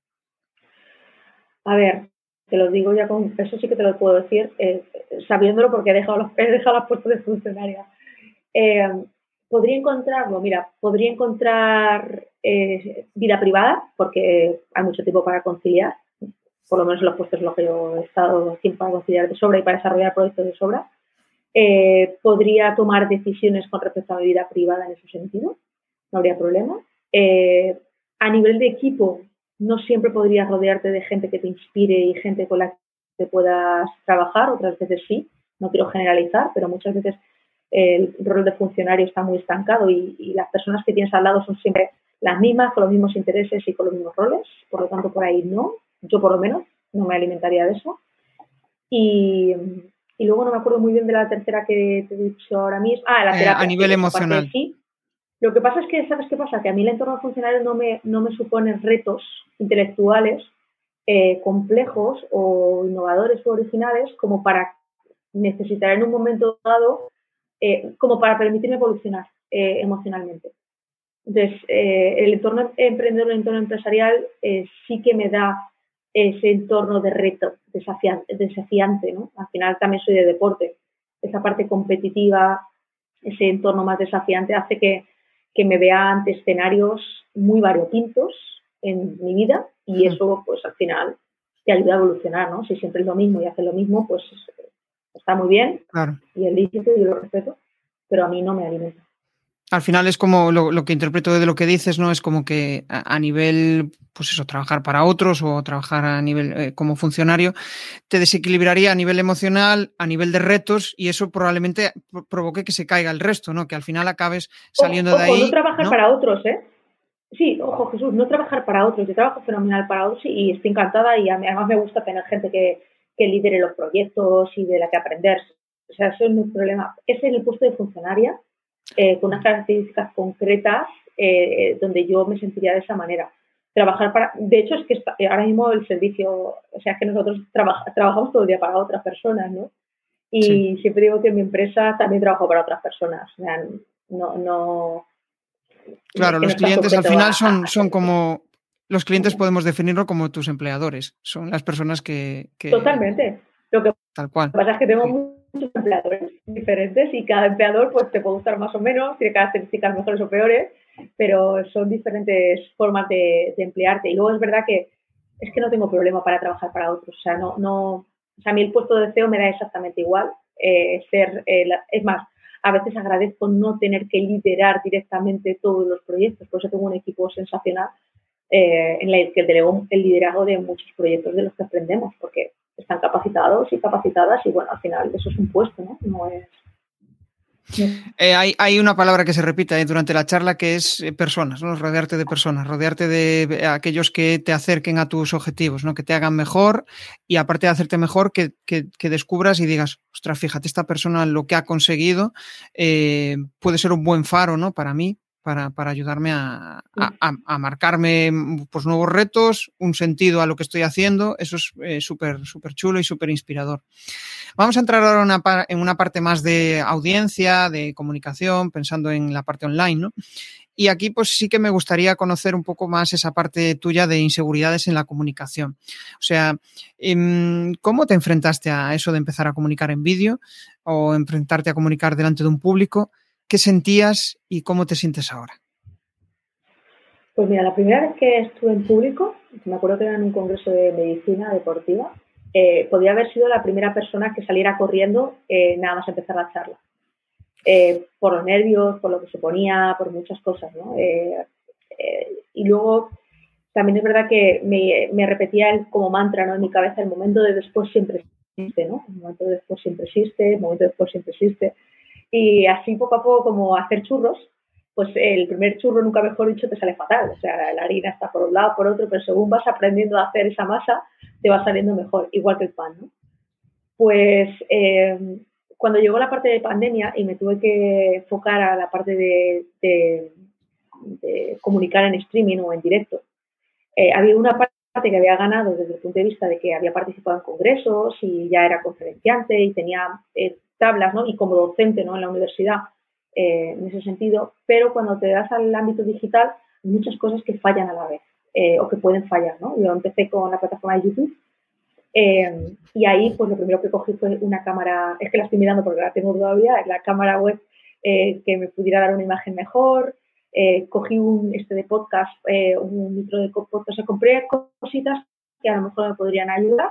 A ver, te lo digo ya con eso sí que te lo puedo decir, eh, sabiéndolo porque he dejado los, puestos de funcionaria. Eh, podría encontrarlo, mira, podría encontrar vida privada porque hay mucho tiempo para conciliar, por lo menos en los puestos en los que yo he estado tiempo para conciliar de sobra y para desarrollar proyectos de sobra eh, podría tomar decisiones con respecto a mi vida privada en ese sentido, no habría problema. Eh, a nivel de equipo, no siempre podrías rodearte de gente que te inspire y gente con la que puedas trabajar, otras veces sí, no quiero generalizar, pero muchas veces el rol de funcionario está muy estancado y, y, las personas que tienes al lado son siempre las mismas, con los mismos intereses y con los mismos roles, por lo tanto por ahí no, yo por lo menos no me alimentaría de eso. Y, y luego no me acuerdo muy bien de la tercera que te he dicho ahora mismo. Ah, la eh, terapia. a nivel emocional. Sí. Lo que pasa es que, ¿sabes qué pasa? Que a mí el entorno funcionario no me, no me supone retos intelectuales eh, complejos o innovadores o originales como para necesitar en un momento dado, eh, como para permitirme evolucionar emocionalmente. Entonces, el entorno emprendedor, el entorno empresarial sí que me da ese entorno de reto desafiante, desafiante, ¿no? Al final también soy de deporte. Esa parte competitiva, ese entorno más desafiante hace que, me vea ante escenarios muy variopintos en mi vida y eso pues al final te ayuda a evolucionar, ¿no? Si siempre es lo mismo y haces lo mismo, pues está muy bien y el lícito yo lo respeto, pero a mí no me alimenta al final es como lo, que interpreto de lo que dices, ¿no? Es como que a, nivel, pues eso, trabajar para otros o trabajar a nivel eh, como funcionario, te desequilibraría a nivel emocional, a nivel de retos, y eso probablemente provoque que se caiga el resto, ¿no? Que al final acabes saliendo de ahí. No trabajar para otros, ¿eh? Sí, ojo Jesús, no trabajar para otros. Yo trabajo fenomenal para otros y estoy encantada y además me gusta tener gente que, que lidere los proyectos y de la que aprender. O sea, eso es mi problema. Ese es el puesto de funcionaria eh, con unas características concretas eh, donde yo me sentiría de esa manera. Trabajar para, de hecho es que eh, ahora mismo el servicio, o sea, es que nosotros trabajamos todo el día para otras personas, ¿no? Y siempre digo que en mi empresa también trabajo para otras personas. O sea, no, no, claro, los clientes al final son, son como, los clientes podemos definirlo como tus empleadores, son las personas que... Totalmente. Lo que Tal cual. pasa es que tengo muchos empleadores diferentes y cada empleador pues te puede gustar más o menos, tiene características mejores o peores, pero son diferentes formas de, emplearte. Y luego es verdad que es que no tengo problema para trabajar para otros. O sea, no, no, o sea, a mí el puesto de CEO me da exactamente igual. Eh, ser, eh, es más, a veces agradezco no tener que liderar directamente todos los proyectos, por eso tengo un equipo sensacional eh, en el que delego el liderazgo de muchos proyectos de los que aprendemos, porque están capacitados y capacitadas y bueno, al final eso es un puesto, ¿no? Eh, hay, una palabra que se repite durante la charla que es eh, personas, ¿no? rodearte de personas, rodearte de aquellos que te acerquen a tus objetivos, ¿no? que te hagan mejor y aparte de hacerte mejor, que, descubras y digas, ostras, fíjate, esta persona lo que ha conseguido eh, puede ser un buen faro ¿no? para mí, para, ayudarme a, marcarme pues, nuevos retos, un sentido a lo que estoy haciendo. Eso es eh, súper súper chulo y súper inspirador. Vamos a entrar ahora en una parte más de audiencia, de comunicación, pensando en la parte online, ¿no? Y aquí pues sí que me gustaría conocer un poco más esa parte tuya de inseguridades en la comunicación. O sea, em, ¿cómo te enfrentaste a eso de empezar a comunicar en vídeo o enfrentarte a comunicar delante de un público? ¿Qué sentías y cómo te sientes ahora? Pues mira, la primera vez que estuve en público me acuerdo que era en un congreso de medicina deportiva, eh, podía haber sido la primera persona que saliera corriendo eh, nada más empezar la charla. Eh, por los nervios, por lo que se ponía, por muchas cosas, ¿no? y luego también es verdad que me, repetía el, como mantra ¿no? en mi cabeza, el momento de después siempre existe, ¿no? El momento de después siempre existe, el momento de después siempre existe. Y así poco a poco como hacer churros, pues el primer churro, nunca mejor dicho, te sale fatal. O sea, la harina está por un lado, por otro, pero según vas aprendiendo a hacer esa masa, te va saliendo mejor, igual que el pan, ¿no? Pues eh, cuando llegó la parte de pandemia y me tuve que enfocar a la parte de, comunicar en streaming o en directo, eh, había una parte que había ganado desde el punto de vista de que había participado en congresos y ya era conferenciante y tenía eh, tablas, ¿no? Y como docente, ¿no? En la universidad, eh, en ese sentido, pero cuando te das al ámbito digital, hay muchas cosas que fallan a la vez eh, o que pueden fallar, ¿no? Yo empecé con la plataforma de YouTube eh, y ahí pues lo primero que cogí fue una cámara, es que la estoy mirando porque la tengo todavía, la cámara web que me pudiera dar una imagen mejor, cogí un este de podcast, un micro de podcast, o sea, compré cositas que a lo mejor me podrían ayudar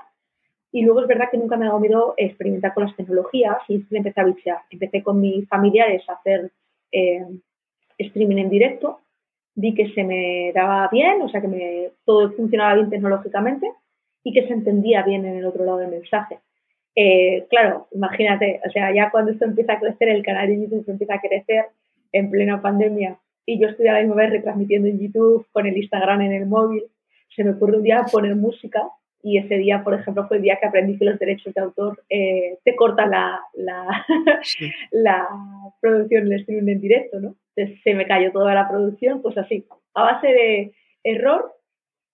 y luego es verdad que nunca me ha dado miedo experimentar con las tecnologías y empecé a bichear. Empecé con mis familiares a hacer eh, streaming en directo. Vi que se me daba bien, o sea que me, todo funcionaba bien tecnológicamente y que se entendía bien en el otro lado del mensaje. Eh, claro, imagínate, o sea, ya cuando esto empieza a crecer, el canal de YouTube empieza a crecer en plena pandemia y yo estoy a la misma vez retransmitiendo en YouTube con el Instagram en el móvil, se me ocurre un día poner música y ese día, por ejemplo, fue el día que aprendí que los derechos de autor eh, te cortan la, la, (laughs) la, producción, el streaming en directo, ¿no? Entonces se me cayó toda la producción, pues así, a base de error.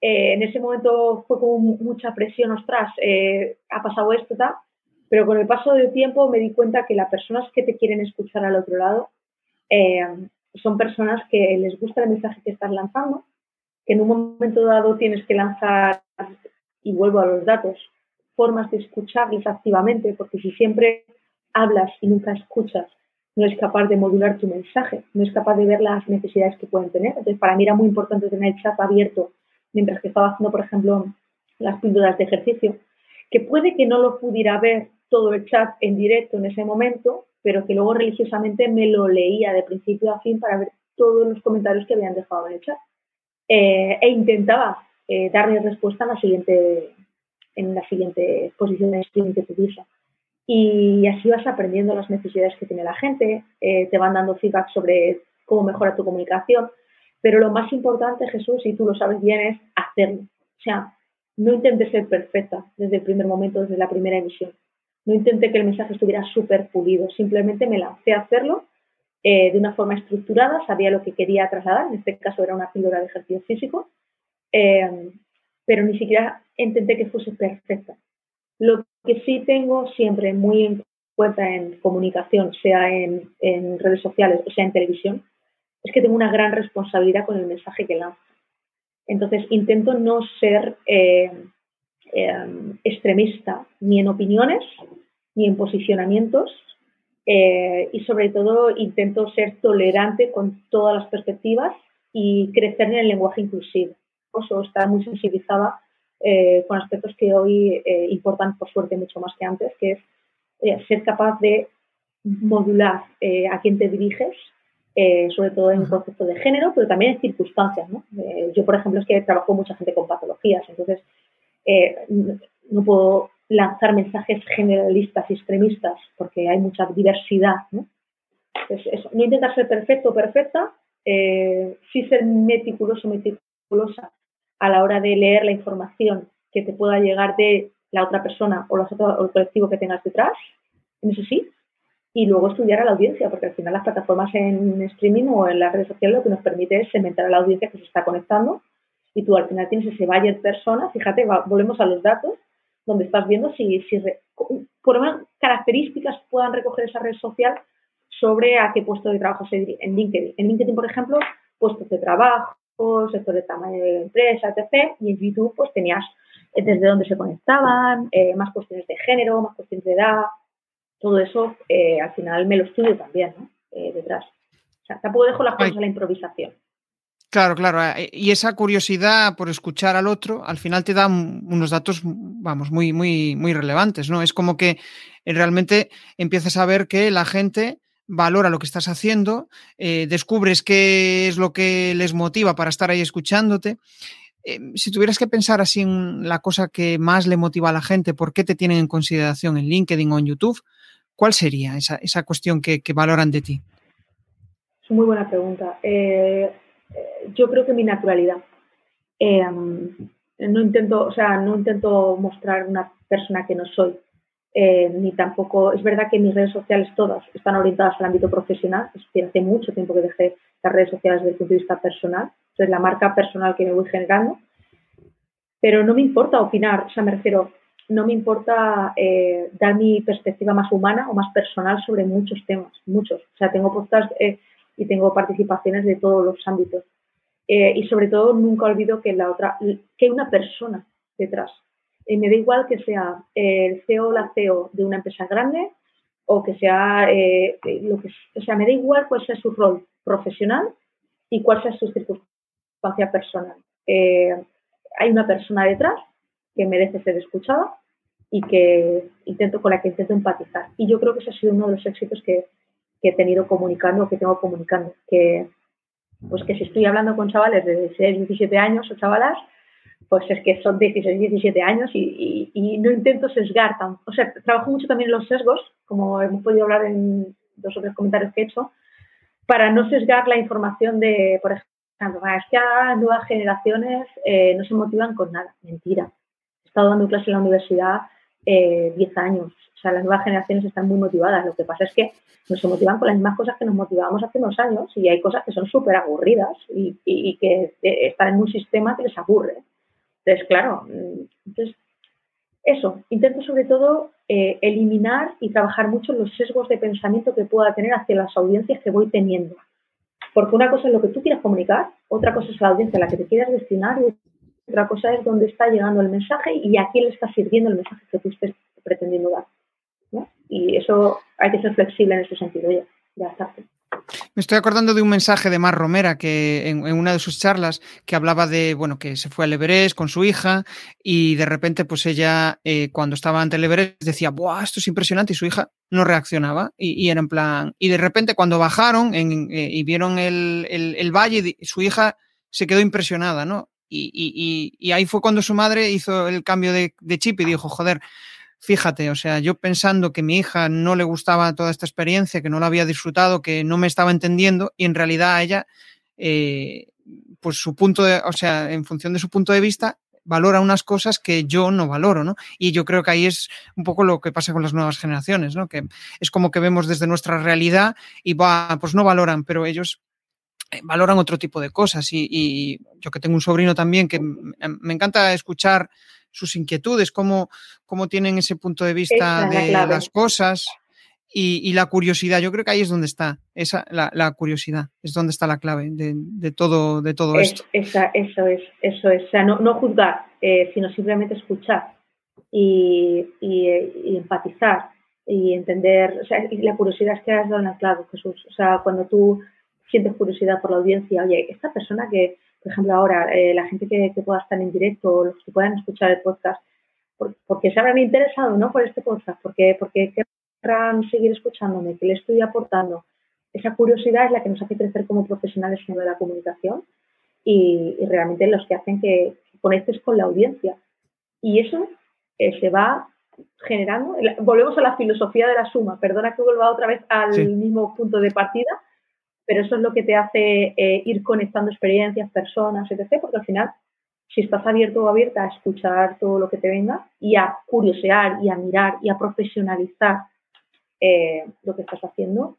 Eh, en ese momento fue como mucha presión, ostras, eh, ha pasado esto, tal, pero con el paso del tiempo me di cuenta que las personas que te quieren escuchar al otro lado son personas que les gusta el mensaje que estás lanzando, que en un momento dado tienes que lanzar y vuelvo a los datos, formas de escucharles activamente, porque si siempre hablas y nunca escuchas, no es capaz de modular tu mensaje, no es capaz de ver las necesidades que pueden tener. Entonces, para mí era muy importante tener el chat abierto mientras que estaba haciendo, por ejemplo, las píldoras de ejercicio, que puede que no lo pudiera ver todo el chat en directo en ese momento, pero que luego religiosamente me lo leía de principio a fin para ver todos los comentarios que habían dejado en el chat. Eh, e intentaba eh, darle respuesta en la siguiente, en la siguiente posición de streaming que utiliza. Y así vas aprendiendo las necesidades que tiene la gente, eh, te van dando feedback sobre cómo mejora tu comunicación, pero lo más importante, Jesús, y tú lo sabes bien, es hacerlo. O sea, no intentes ser perfecta desde el primer momento, desde la primera emisión. No intenté que el mensaje estuviera súper pulido, simplemente me lancé a hacerlo eh, de una forma estructurada, sabía lo que quería trasladar, en este caso era una píldora de ejercicio físico, eh, pero ni siquiera intenté que fuese perfecta. Lo que sí tengo siempre muy en cuenta en comunicación, sea en, redes sociales o sea en televisión, es que tengo una gran responsabilidad con el mensaje que lanzo. Entonces, intento no ser eh, em, extremista ni en opiniones ni en posicionamientos eh, y sobre todo intento ser tolerante con todas las perspectivas y crecer en el lenguaje inclusivo o está muy sensibilizada eh, con aspectos que hoy eh, importan, por suerte, mucho más que antes, que es eh, ser capaz de modular a quién te diriges, sobre todo en concepto de género, pero también en circunstancias. yo, por ejemplo, es que trabajo mucha gente con patologías, entonces no puedo lanzar mensajes generalistas y extremistas porque hay mucha diversidad. ¿no? no intentar ser perfecto o perfecta, sí ser meticuloso, meticulosa a la hora de leer la información que te pueda llegar de la otra persona o, el colectivo que tengas detrás, en eso sí, y luego estudiar a la audiencia, porque al final las plataformas en streaming o en las redes sociales lo que nos permite es segmentar a la audiencia que se está conectando y tú al final tienes ese buyer persona, fíjate, volvemos a los datos, donde estás viendo si, si por características puedan recoger esa red social sobre a qué puesto de trabajo se. En LinkedIn, en LinkedIn, por ejemplo, puestos de trabajo, sector de tamaño de empresa, etc. Y en YouTube pues tenías eh, desde dónde se conectaban, eh, más cuestiones de género, más cuestiones de edad, todo eso eh, al final me lo estudio también, ¿no? detrás. O sea, tampoco dejo las cosas a la improvisación. Claro, claro. Y esa curiosidad por escuchar al otro, al final te da unos datos, vamos, muy, muy, muy relevantes, ¿no? Es como que realmente empiezas a ver que la gente valora lo que estás haciendo, eh, descubres qué es lo que les motiva para estar ahí escuchándote. si tuvieras que pensar así en la cosa que más le motiva a la gente, ¿por qué te tienen en consideración en LinkedIn o en YouTube? ¿Cuál sería esa, esa cuestión que, valoran de ti? Es muy buena pregunta. Eh, yo creo que mi naturalidad. Eh, no intento, o sea, no intento mostrar una persona que no soy, eh, ni tampoco, es verdad que mis redes sociales todas están orientadas al ámbito profesional, es decir, hace mucho tiempo que dejé las redes sociales desde el punto de vista personal, es la marca personal que me voy generando, pero no me importa opinar, o sea, me refiero, no me importa eh, dar mi perspectiva más humana o más personal sobre muchos temas, muchos. O sea, tengo podcasts y tengo participaciones de todos los ámbitos. Eh, y sobre todo nunca olvido que la otra, que hay una persona detrás. Y me da igual que sea el CEO o la CEO de una empresa grande o que sea eh, lo que, o sea, me da igual cuál sea su rol profesional y cuál sea su circunstancia personal. Eh, hay una persona detrás que merece ser escuchada y que intento con la que intento empatizar. Y yo creo que ese ha sido uno de los éxitos que, que he tenido comunicando o que tengo comunicando, que pues que si estoy hablando con chavales de 16, 17 años o chavalas, pues es que son 16, 17 años y, y, no intento sesgar tan, o sea, trabajo mucho también los sesgos, como hemos podido hablar en dos o tres comentarios que he hecho, para no sesgar la información de, por ejemplo, es que las nuevas generaciones eh, no se motivan con nada. Mentira. He estado dando clase en la universidad eh, 10 años. O sea, las nuevas generaciones están muy motivadas. Lo que pasa es que nos motivan con las mismas cosas que nos motivábamos hace unos años y hay cosas que son súper aburridas y, y, que eh, están en un sistema que les aburre. Entonces, claro, mm, entonces, eso, intento sobre todo eh, eliminar y trabajar mucho los sesgos de pensamiento que pueda tener hacia las audiencias que voy teniendo. Porque una cosa es lo que tú quieras comunicar, otra cosa es la audiencia a la que te quieras destinar y otra cosa es dónde está llegando el mensaje y a quién le está sirviendo el mensaje que tú estés pretendiendo dar. Y eso hay que ser flexible en ese sentido, ya, ya está. Me estoy acordando de un mensaje de Mar Romera que en, una de sus charlas que hablaba de, bueno, que se fue al Everest con su hija y de repente pues ella eh, cuando estaba ante el Everest decía, ¡buah, esto es impresionante! y su hija no reaccionaba y, era en plan, y de repente cuando bajaron en, eh, y vieron el, el, valle, su hija se quedó impresionada, ¿no? Y, y, y, ahí fue cuando su madre hizo el cambio de, de chip y dijo, joder, fíjate, o sea, yo pensando que mi hija no le gustaba toda esta experiencia, que no la había disfrutado, que no me estaba entendiendo, y en realidad a ella, eh, pues su punto de, o sea, en función de su punto de vista, valora unas cosas que yo no valoro, ¿no? Y yo creo que ahí es un poco lo que pasa con las nuevas generaciones, ¿no? Que es como que vemos desde nuestra realidad y va, pues no valoran, pero ellos eh, valoran otro tipo de cosas. Y, y, yo que tengo un sobrino también que me encanta escuchar sus inquietudes, cómo, cómo tienen ese punto de vista de las cosas y, la curiosidad. Yo creo que ahí es donde está, esa, la, curiosidad, es donde está la clave de, todo, de todo esto. Esa, eso es, eso es. O sea, no, juzgar, eh, sino simplemente escuchar y, empatizar y entender. O sea, y la curiosidad es que has dado la clave, Jesús. O sea, cuando tú sientes curiosidad por la audiencia, oye, esta persona que por ejemplo, ahora, eh, la gente que, pueda estar en directo o los que puedan escuchar el podcast, porque se habrán interesado ¿no? por este podcast, porque, porque querrán seguir escuchándome, que le estoy aportando. Esa curiosidad es la que nos hace crecer como profesionales de la comunicación y, realmente los que hacen que, conectes con la audiencia. Y eso eh, se va generando. Volvemos a la filosofía de la suma. Perdona que vuelva otra vez al mismo punto de partida, pero eso es lo que te hace eh, ir conectando experiencias, personas, etc., porque al final, si estás abierto o abierta a escuchar todo lo que te venga y a curiosear y a mirar y a profesionalizar eh, lo que estás haciendo,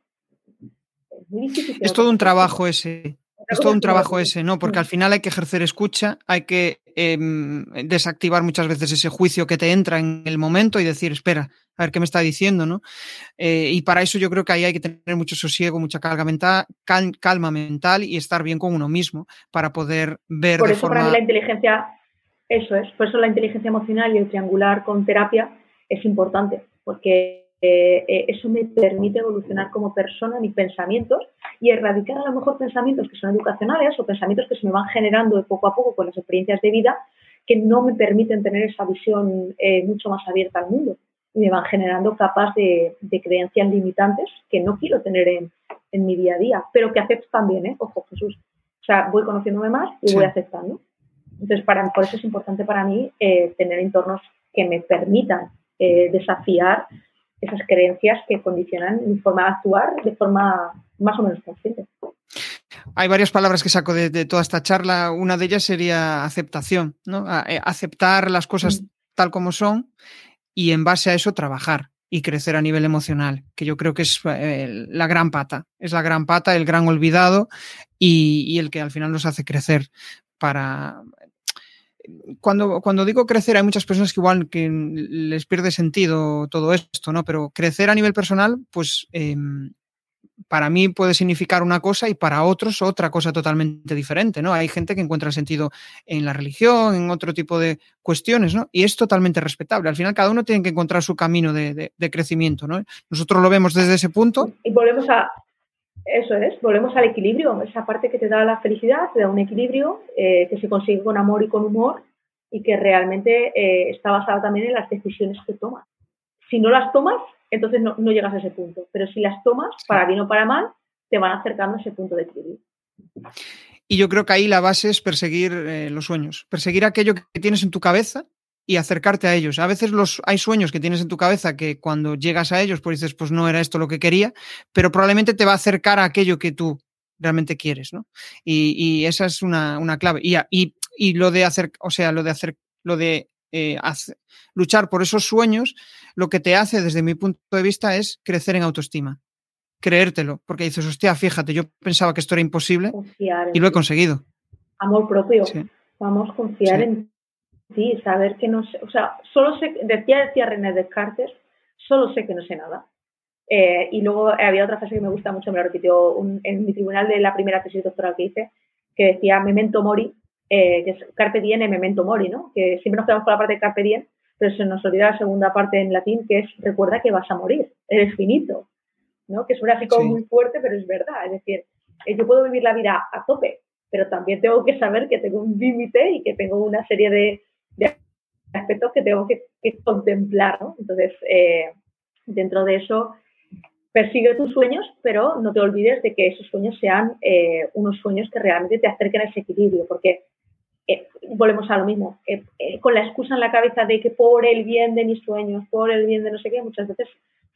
es muy difícil. Es todo un trabajo ese. Es todo un trabajo ese, ¿no? Porque al final hay que ejercer escucha, hay que em, desactivar muchas veces ese juicio que te entra en el momento y decir, espera, a ver qué me está diciendo, ¿no? Eh, y para eso yo creo que ahí hay que tener mucho sosiego, mucha calma mental, calma mental y estar bien con uno mismo para poder ver. Por eso para mí la inteligencia, eso es, por eso la inteligencia emocional y el triangular con terapia es importante, porque eh, eh, eso me permite evolucionar como persona, mis pensamientos y erradicar a lo mejor pensamientos que son educacionales o pensamientos que se me van generando poco a poco con las experiencias de vida que no me permiten tener esa visión eh, mucho más abierta al mundo y me van generando capas de, creencias limitantes que no quiero tener en, mi día a día, pero que acepto también, ¿eh? Ojo, Jesús. O sea, voy conociéndome más y voy aceptando. Entonces, para, por eso es importante para mí eh, tener entornos que me permitan eh, desafiar esas creencias que condicionan mi forma de actuar de forma más o menos consciente. Hay varias palabras que saco de, toda esta charla. Una de ellas sería aceptación, ¿no? Eh, aceptar las cosas mm. tal como son y en base a eso trabajar y crecer a nivel emocional, que yo creo que es la gran pata, es la gran pata, el gran olvidado y, y, el que al final nos hace crecer para cuando, cuando digo crecer, hay muchas personas que igual que les pierde sentido todo esto, ¿no? Pero crecer a nivel personal, pues em, para mí puede significar una cosa y para otros otra cosa totalmente diferente, ¿no? Hay gente que encuentra sentido en la religión, en otro tipo de cuestiones, ¿no? Y es totalmente respetable. Al final cada uno tiene que encontrar su camino de, crecimiento, ¿no? Nosotros lo vemos desde ese punto. Y volvemos a, eso es, volvemos al equilibrio, esa parte que te da la felicidad, te da un equilibrio eh, que se consigue con amor y con humor y que realmente eh, está basada también en las decisiones que tomas. Si no las tomas, entonces no, llegas a ese punto, pero si las tomas, para bien o para mal, te van acercando a ese punto de equilibrio. Y yo creo que ahí la base es perseguir eh, los sueños, perseguir aquello que tienes en tu cabeza y acercarte a ellos. A veces los, hay sueños que tienes en tu cabeza que cuando llegas a ellos, pues dices, pues no era esto lo que quería, pero probablemente te va a acercar a aquello que tú realmente quieres, ¿no? Y, esa es una, clave. Y, y, lo de hacer, o sea, lo de hacer, lo de eh, luchar por esos sueños, lo que te hace desde mi punto de vista es crecer en autoestima, creértelo, porque dices, hostia, fíjate, yo pensaba que esto era imposible y lo he conseguido. Amor propio. Vamos a confiar en Sí, saber que no sé, o sea, solo sé, decía, decía René Descartes, solo sé que no sé nada. Eh, y luego había otra frase que me gusta mucho, me lo repitió en mi tribunal de la primera tesis doctoral que hice, que decía memento mori, eh, que es carpe diem e memento mori, ¿no? Que siempre nos quedamos con la parte de carpe diem, pero se nos olvida la segunda parte en latín, que es recuerda que vas a morir, eres finito, ¿no? Que suena así como muy fuerte, pero es verdad. Es decir, eh, yo puedo vivir la vida a tope, pero también tengo que saber que tengo un límite y que tengo una serie de aspectos que tengo que, contemplar, ¿no? Entonces, eh, dentro de eso, persigue tus sueños, pero no te olvides de que esos sueños sean eh, unos sueños que realmente te acerquen a ese equilibrio, porque eh, volvemos a lo mismo, con la excusa en la cabeza de que por el bien de mis sueños, por el bien de no sé qué, muchas veces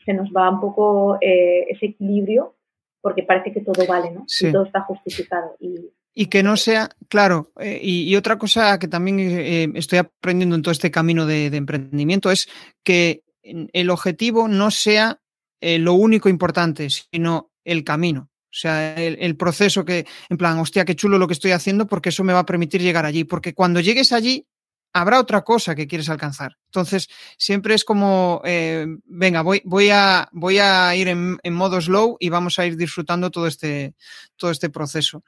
se nos va un poco ese equilibrio porque parece que todo vale, ¿no? Y todo está justificado. Y, y que no sea, claro, eh, y, otra cosa que también eh, estoy aprendiendo en todo este camino de, emprendimiento es que el objetivo no sea eh, lo único importante, sino el camino. O sea, el, el, proceso que, en plan, hostia, qué chulo lo que estoy haciendo porque eso me va a permitir llegar allí. Porque cuando llegues allí, habrá otra cosa que quieres alcanzar. Entonces, siempre es como, eh, venga, voy, voy, a, voy a ir en, modo slow y vamos a ir disfrutando todo este, todo este proceso.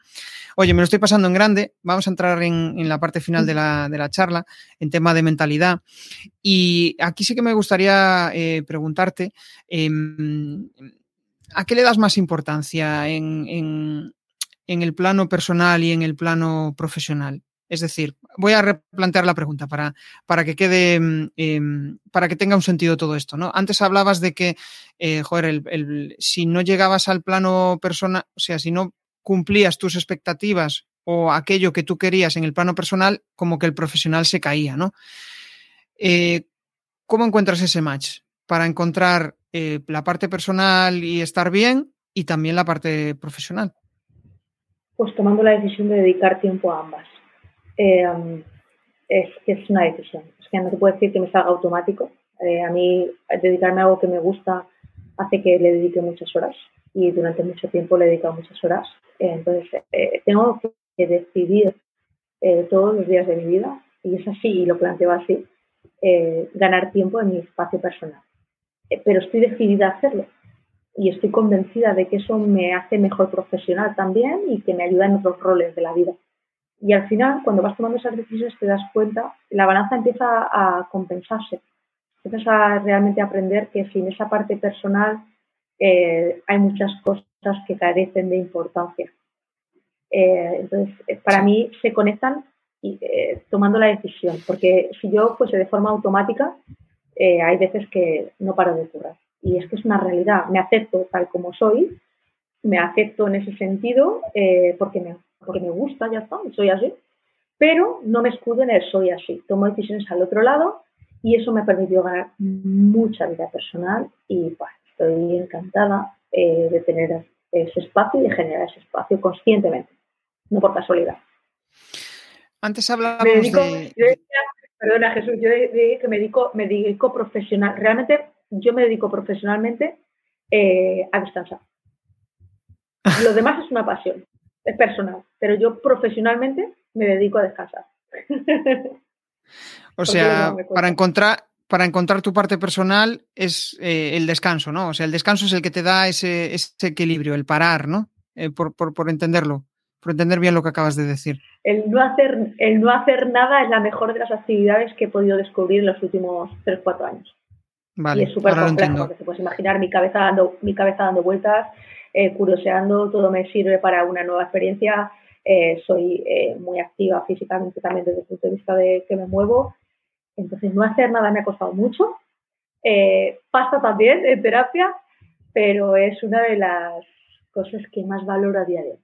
Oye, me lo estoy pasando en grande. Vamos a entrar en, la parte final de la, de la, charla, en tema de mentalidad. Y aquí sí que me gustaría eh, preguntarte, em, ¿a qué le das más importancia en, en el plano personal y en el plano profesional? Es decir, voy a replantear la pregunta para, para que quede, em, para que tenga un sentido todo esto, ¿no? Antes hablabas de que, eh, joder, el, si no llegabas al plano personal, o sea, si no cumplías tus expectativas o aquello que tú querías en el plano personal, como que el profesional se caía, ¿no? Eh, ¿Cómo encuentras ese match para encontrar eh, la parte personal y estar bien y también la parte profesional? Pues tomando la decisión de dedicar tiempo a ambas eh, es es una decisión. Es que no te puedo decir que me salga automático. Eh, a mí dedicarme a algo que me gusta hace que le dedique muchas horas y durante mucho tiempo le he dedicado muchas horas. Eh, entonces, tengo que decidir todos los días de mi vida, y es así, y lo planteo así, ganar tiempo en mi espacio personal. pero estoy decidida a hacerlo y estoy convencida de que eso me hace mejor profesional también y que me ayuda en otros roles de la vida. Y al final, cuando vas tomando esas decisiones, te das cuenta, la balanza empieza a compensarse. Empiezas a realmente aprender que sin esa parte personal eh, hay muchas cosas que carecen de importancia. Eh, entonces, eh, para mí se conectan y, tomando la decisión, porque si yo fuese de forma automática, hay veces que no paro de currar. Y es que es una realidad. Me acepto tal como soy, me acepto en ese sentido porque, me, porque me gusta, ya está, soy así, pero no me escudo en el soy así. Tomo decisiones al otro lado y eso me permitió ganar mucha vida personal y pues, estoy encantada eh, de tener ese espacio y de generar ese espacio conscientemente, no por casualidad. Antes hablábamos de... perdona Jesús, yo dije que me dedico, me dedico profesional, realmente yo me dedico profesionalmente eh, a descansar. Lo demás es una pasión, es personal, pero yo profesionalmente me dedico a descansar. O (laughs) sea, para encontrar, para encontrar tu parte personal es eh, el descanso, ¿no? O sea, el descanso es el que te da ese, equilibrio, el parar, ¿no? Eh, por, entenderlo, por entender bien lo que acabas de decir. El no, hacer, el no hacer nada es la mejor de las actividades que he podido descubrir en los últimos 3-4 años. Vale, y es súper complejo, porque se puedes imaginar mi cabeza dando, mi cabeza dando vueltas, eh, curioseando, todo me sirve para una nueva experiencia. soy muy activa físicamente también desde el punto de vista de que me muevo entonces, no hacer nada me ha costado mucho. Eh, pasa también en terapia, pero es una de las cosas que más valoro a día de hoy.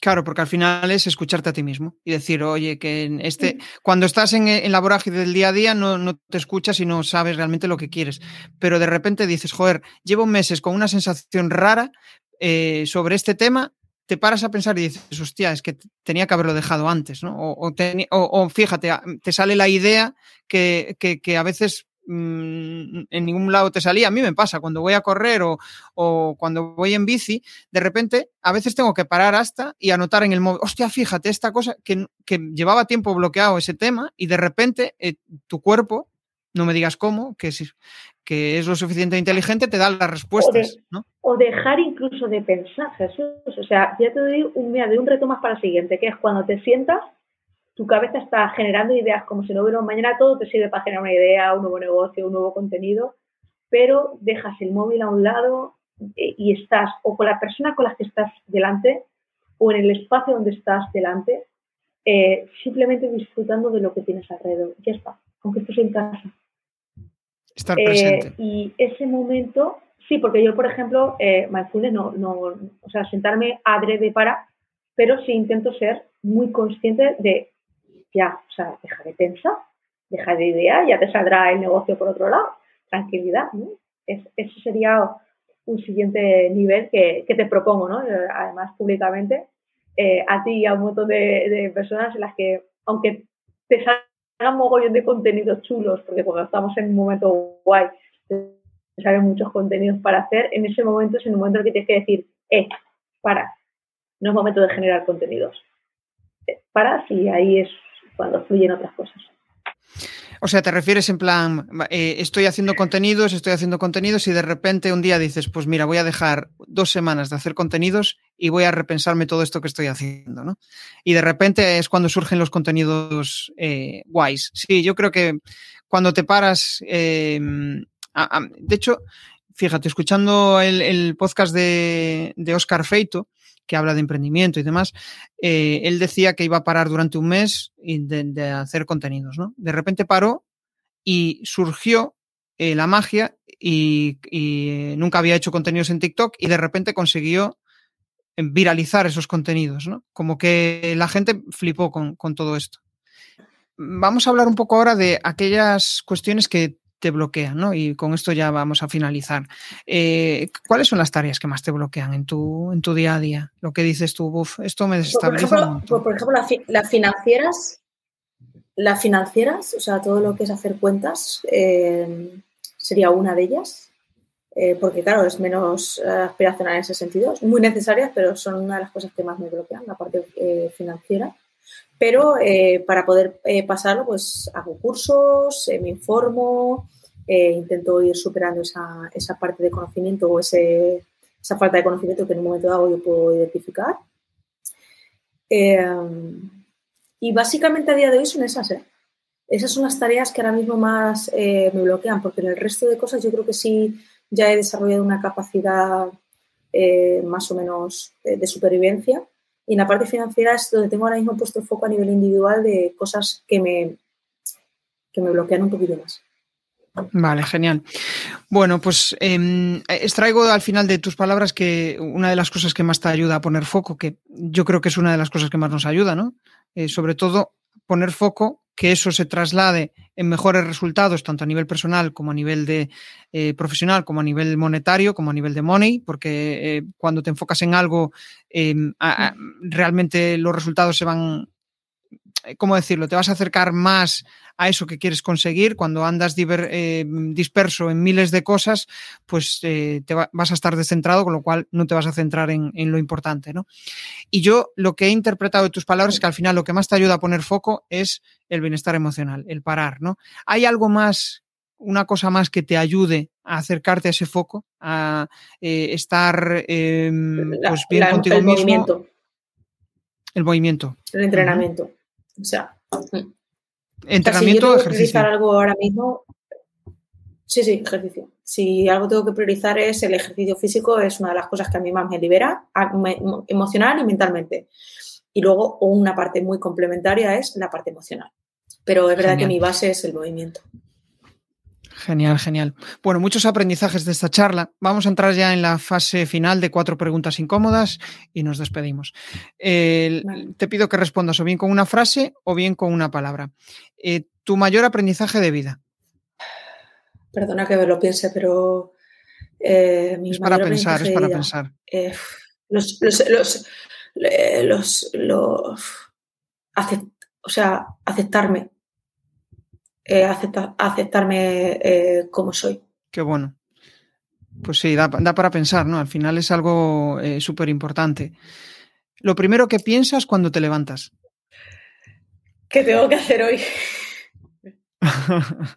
Claro, porque al final es escucharte a ti mismo y decir, oye, que en este, cuando estás en, la vorágine del día a día no, no, te escuchas y no sabes realmente lo que quieres. Pero de repente dices, joder, llevo meses con una sensación rara eh, sobre este tema te paras a pensar y dices, hostia, es que tenía que haberlo dejado antes, ¿no? O, fíjate, te sale la idea que, a veces mm, en ningún lado te salía. A mí me pasa cuando voy a correr o, cuando voy en bici, de repente a veces tengo que parar hasta y anotar en el móvil, hostia, fíjate, esta cosa que, llevaba tiempo bloqueado ese tema y de repente eh, tu cuerpo no me digas cómo, que, que es lo suficiente inteligente, te da las respuestas. O, dejar incluso de pensar, Jesús. O sea, ya te doy un, de un reto más para el siguiente, que es cuando te sientas, tu cabeza está generando ideas como si no hubiera mañana, todo te sirve para generar una idea, un nuevo negocio, un nuevo contenido, pero dejas el móvil a un lado eh, y estás o con la persona con la que estás delante o en el espacio donde estás delante, eh, simplemente disfrutando de lo que tienes alrededor. Ya está, aunque estés en casa. Estar presente. Eh, y ese momento, sí, porque yo, por ejemplo, eh, mindfulness no, no, o sea, sentarme adrede para, pero sí intento ser muy consciente de, ya, o sea, deja de pensar, deja de idea, ya te saldrá el negocio por otro lado, tranquilidad, ¿no? Es, ese sería un siguiente nivel que, que te propongo, ¿no? Eh, además, públicamente, eh, a ti y a un montón de, de personas en las que, aunque te salga un mogollón de contenidos chulos, porque cuando estamos en un momento guay, salen muchos contenidos para hacer, en ese momento es el momento en el que tienes que decir, eh, para, no es momento de generar contenidos. Eh, para, y ahí es cuando fluyen otras cosas. O sea, te refieres en plan, eh, estoy haciendo contenidos, estoy haciendo contenidos y de repente un día dices, pues mira, voy a dejar dos semanas de hacer contenidos y voy a repensarme todo esto que estoy haciendo, ¿no? Y de repente es cuando surgen los contenidos eh, guays. Sí, yo creo que cuando te paras, em, de hecho, fíjate, escuchando el, podcast de, de Oscar Feito, que habla de emprendimiento y demás, eh, él decía que iba a parar durante un mes de, hacer contenidos, ¿no? De repente paró y surgió eh, la magia y, nunca había hecho contenidos en TikTok y de repente consiguió viralizar esos contenidos, ¿no? Como que la gente flipó con, con todo esto. Vamos a hablar un poco ahora de aquellas cuestiones que te bloquean, ¿no? Y con esto ya vamos a finalizar. Eh, ¿Cuáles son las tareas que más te bloquean en tu, en tu día a día? Lo que dices tú, Buf, esto me desestabiliza. Por ejemplo, por ejemplo las financieras, las financieras, o sea, todo lo que es hacer cuentas, eh, sería una de ellas. Eh, porque claro, es menos aspiracional en ese sentido, muy necesarias, pero son una de las cosas que más me bloquean, la parte financiera. Pero eh, para poder eh, pasarlo, pues hago cursos, eh, me informo, intento ir superando esa, esa, parte de conocimiento o ese, esa falta de conocimiento que en un momento dado yo puedo identificar. y básicamente a día de hoy son esas. Esas son las tareas que ahora mismo más me bloquean, porque en el resto de cosas yo creo que sí ya he desarrollado una capacidad eh, más o menos de, supervivencia. Y en la parte financiera es donde tengo ahora mismo puesto el foco a nivel individual de cosas que me, que me bloquean un poquito más. Vale, genial. Bueno, pues eh, extraigo al final de tus palabras que una de las cosas que más te ayuda a poner foco, que yo creo que es una de las cosas que más nos ayuda, ¿no? Eh, sobre todo poner foco, que eso se traslade en mejores resultados, tanto a nivel personal como a nivel de eh, profesional, como a nivel monetario, como a nivel de money, porque eh, cuando te enfocas en algo, eh, a, a, realmente los resultados se van ¿cómo decirlo? Te vas a acercar más a eso que quieres conseguir. Cuando andas diver, eh, disperso en miles de cosas, pues eh, te va, vas a estar descentrado, con lo cual no te vas a centrar en, en, lo importante, ¿no? Y yo lo que he interpretado de tus palabras es que al final lo que más te ayuda a poner foco es el bienestar emocional, el parar, ¿no? ¿Hay algo más, una cosa más que te ayude a acercarte a ese foco, a eh, estar em, pues bien la, contigo el mismo? Movimiento. El movimiento. El entrenamiento. Uh -huh. O sea, entrenamiento o sea, si yo tengo que ejercicio. priorizar algo ahora mismo, sí, sí, ejercicio. Si algo tengo que priorizar es el ejercicio físico, es una de las cosas que a mí más me libera emocional y mentalmente. Y luego una parte muy complementaria es la parte emocional. Pero es verdad Genial. que mi base es el movimiento. Genial, genial. Bueno, muchos aprendizajes de esta charla. Vamos a entrar ya en la fase final de cuatro preguntas incómodas y nos despedimos. Eh, vale. Te pido que respondas o bien con una frase o bien con una palabra. Eh, tu mayor aprendizaje de vida. Perdona que me lo piense, pero eh, es para pensar, es para pensar. Eh, los, los, los, los, los acept, o sea, aceptarme, eh, acepta, aceptarme eh, como soy. Qué bueno. Pues sí, da, da, para pensar, ¿no? Al final es algo eh, súper importante. Lo primero que piensas cuando te levantas. ¿Qué tengo que hacer hoy? (laughs)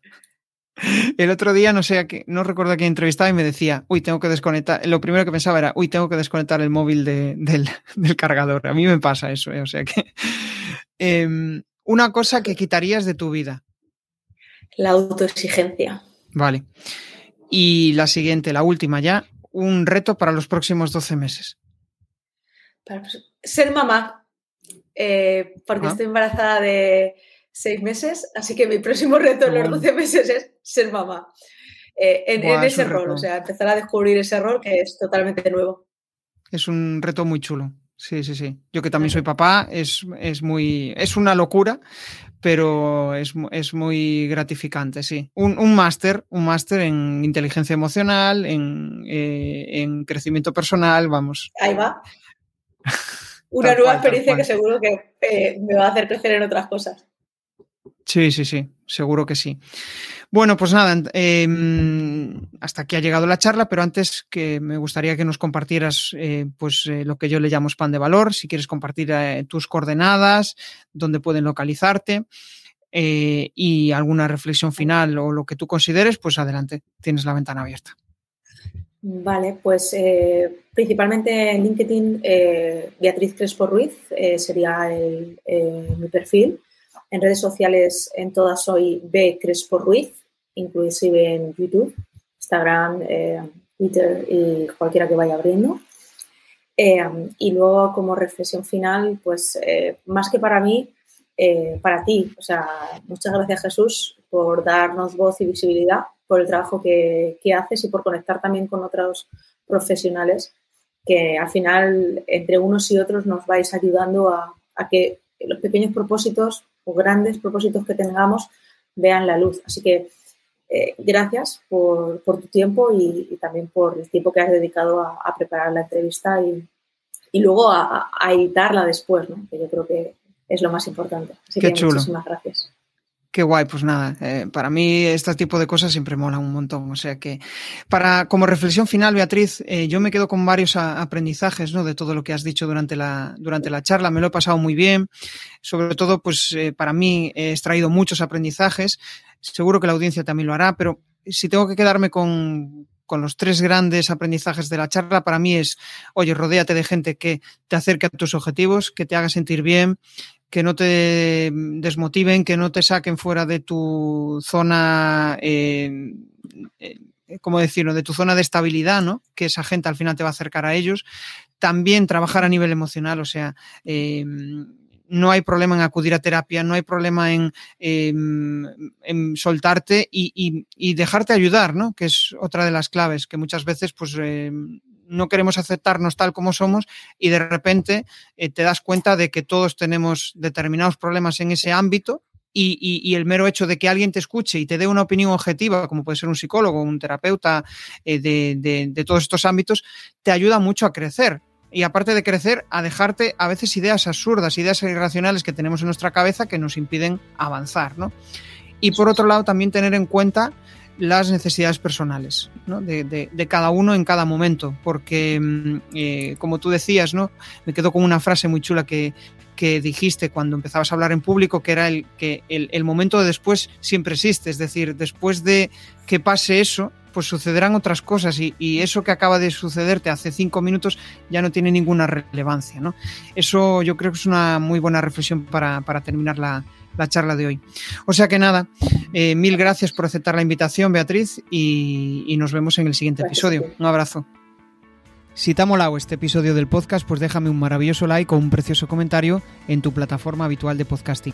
(laughs) El otro día, no sé, no recuerdo a quién entrevistaba y me decía, uy, tengo que desconectar. Lo primero que pensaba era, uy, tengo que desconectar el móvil de, del, (laughs) del, cargador. A mí me pasa eso, ¿eh? o sea que. Eh, una cosa que quitarías de tu vida. La autoexigencia. Vale. Y la siguiente, la última ya, un reto para los próximos 12 meses. Ser mamá, eh, porque ah. estoy embarazada de seis meses, así que mi próximo reto en los 12 meses es ser mamá. Eh, en, Buah, en, ese rol, o sea, empezar a descubrir ese rol que es totalmente nuevo. Es un reto muy chulo. Sí, sí, sí. Yo que también soy papá, es, es muy. es una locura, pero es, es muy gratificante, sí. Un, un máster, un máster en inteligencia emocional, en, eh, en, crecimiento personal, vamos. Ahí va. (laughs) Una nueva cual, experiencia que seguro que eh, me va a hacer crecer en otras cosas. Sí, sí, sí, seguro que sí. Bueno, pues nada, eh, hasta aquí ha llegado la charla, pero antes que me gustaría que nos compartieras eh, pues eh, lo que yo le llamo spam de valor, si quieres compartir eh, tus coordenadas, dónde pueden localizarte y alguna reflexión final o lo que tú consideres, pues adelante, tienes la ventana abierta. Vale, pues principalmente en LinkedIn, eh, Beatriz Crespo Ruiz sería el, mi perfil. En redes sociales, en todas soy B Crespo Ruiz, inclusive en YouTube, Instagram, eh, Twitter y cualquiera que vaya abriendo. Eh, y luego, como reflexión final, pues eh, más que para mí, para ti. O sea, muchas gracias Jesús por darnos voz y visibilidad, por el trabajo que, que haces y por conectar también con otros profesionales que al final, entre unos y otros, nos vais ayudando a, a que los pequeños propósitos o grandes propósitos que tengamos vean la luz. Así que eh, gracias por, por, tu tiempo y, y, también por el tiempo que has dedicado a, a preparar la entrevista y, y luego a, a, editarla después, ¿no? que yo creo que es lo más importante. Así Qué que chulo. muchísimas gracias. Qué guay, pues nada, eh, para mí este tipo de cosas siempre mola un montón. O sea que, para como reflexión final, Beatriz, eh, yo me quedo con varios aprendizajes ¿no? de todo lo que has dicho durante la, durante la charla. Me lo he pasado muy bien. Sobre todo, pues eh, para mí he extraído muchos aprendizajes. Seguro que la audiencia también lo hará, pero si tengo que quedarme con, con los tres grandes aprendizajes de la charla, para mí es, oye, rodéate de gente que te acerque a tus objetivos, que te haga sentir bien, que no te desmotiven, que no te saquen fuera de tu zona eh, como decirlo, de tu zona de estabilidad, ¿no? Que esa gente al final te va a acercar a ellos. También trabajar a nivel emocional, o sea, eh, no hay problema en acudir a terapia, no hay problema en, em, soltarte y, dejarte ayudar, ¿no? Que es otra de las claves, que muchas veces, pues, eh, no queremos aceptarnos tal como somos y de repente eh, te das cuenta de que todos tenemos determinados problemas en ese ámbito y, el mero hecho de que alguien te escuche y te dé una opinión objetiva, como puede ser un psicólogo, un terapeuta eh, de, de, todos estos ámbitos, te ayuda mucho a crecer y aparte de crecer, a dejarte a veces ideas absurdas, ideas irracionales que tenemos en nuestra cabeza que nos impiden avanzar, ¿no? Y por otro lado, también tener en cuenta las necesidades personales ¿no? de, de, cada uno en cada momento, porque mm, eh, como tú decías, ¿no? me quedo con una frase muy chula que, que dijiste cuando empezabas a hablar en público, que era el que el, el momento de después siempre existe, es decir, después de que pase eso, pues sucederán otras cosas y, y, eso que acaba de sucederte hace cinco minutos ya no tiene ninguna relevancia. ¿no? Eso yo creo que es una muy buena reflexión para, para terminar la, la, charla de hoy. O sea que nada, eh, mil gracias por aceptar la invitación, Beatriz, y, y nos vemos en el siguiente episodio. Un abrazo. Si te ha molado este episodio del podcast, pues déjame un maravilloso like o un precioso comentario en tu plataforma habitual de podcasting.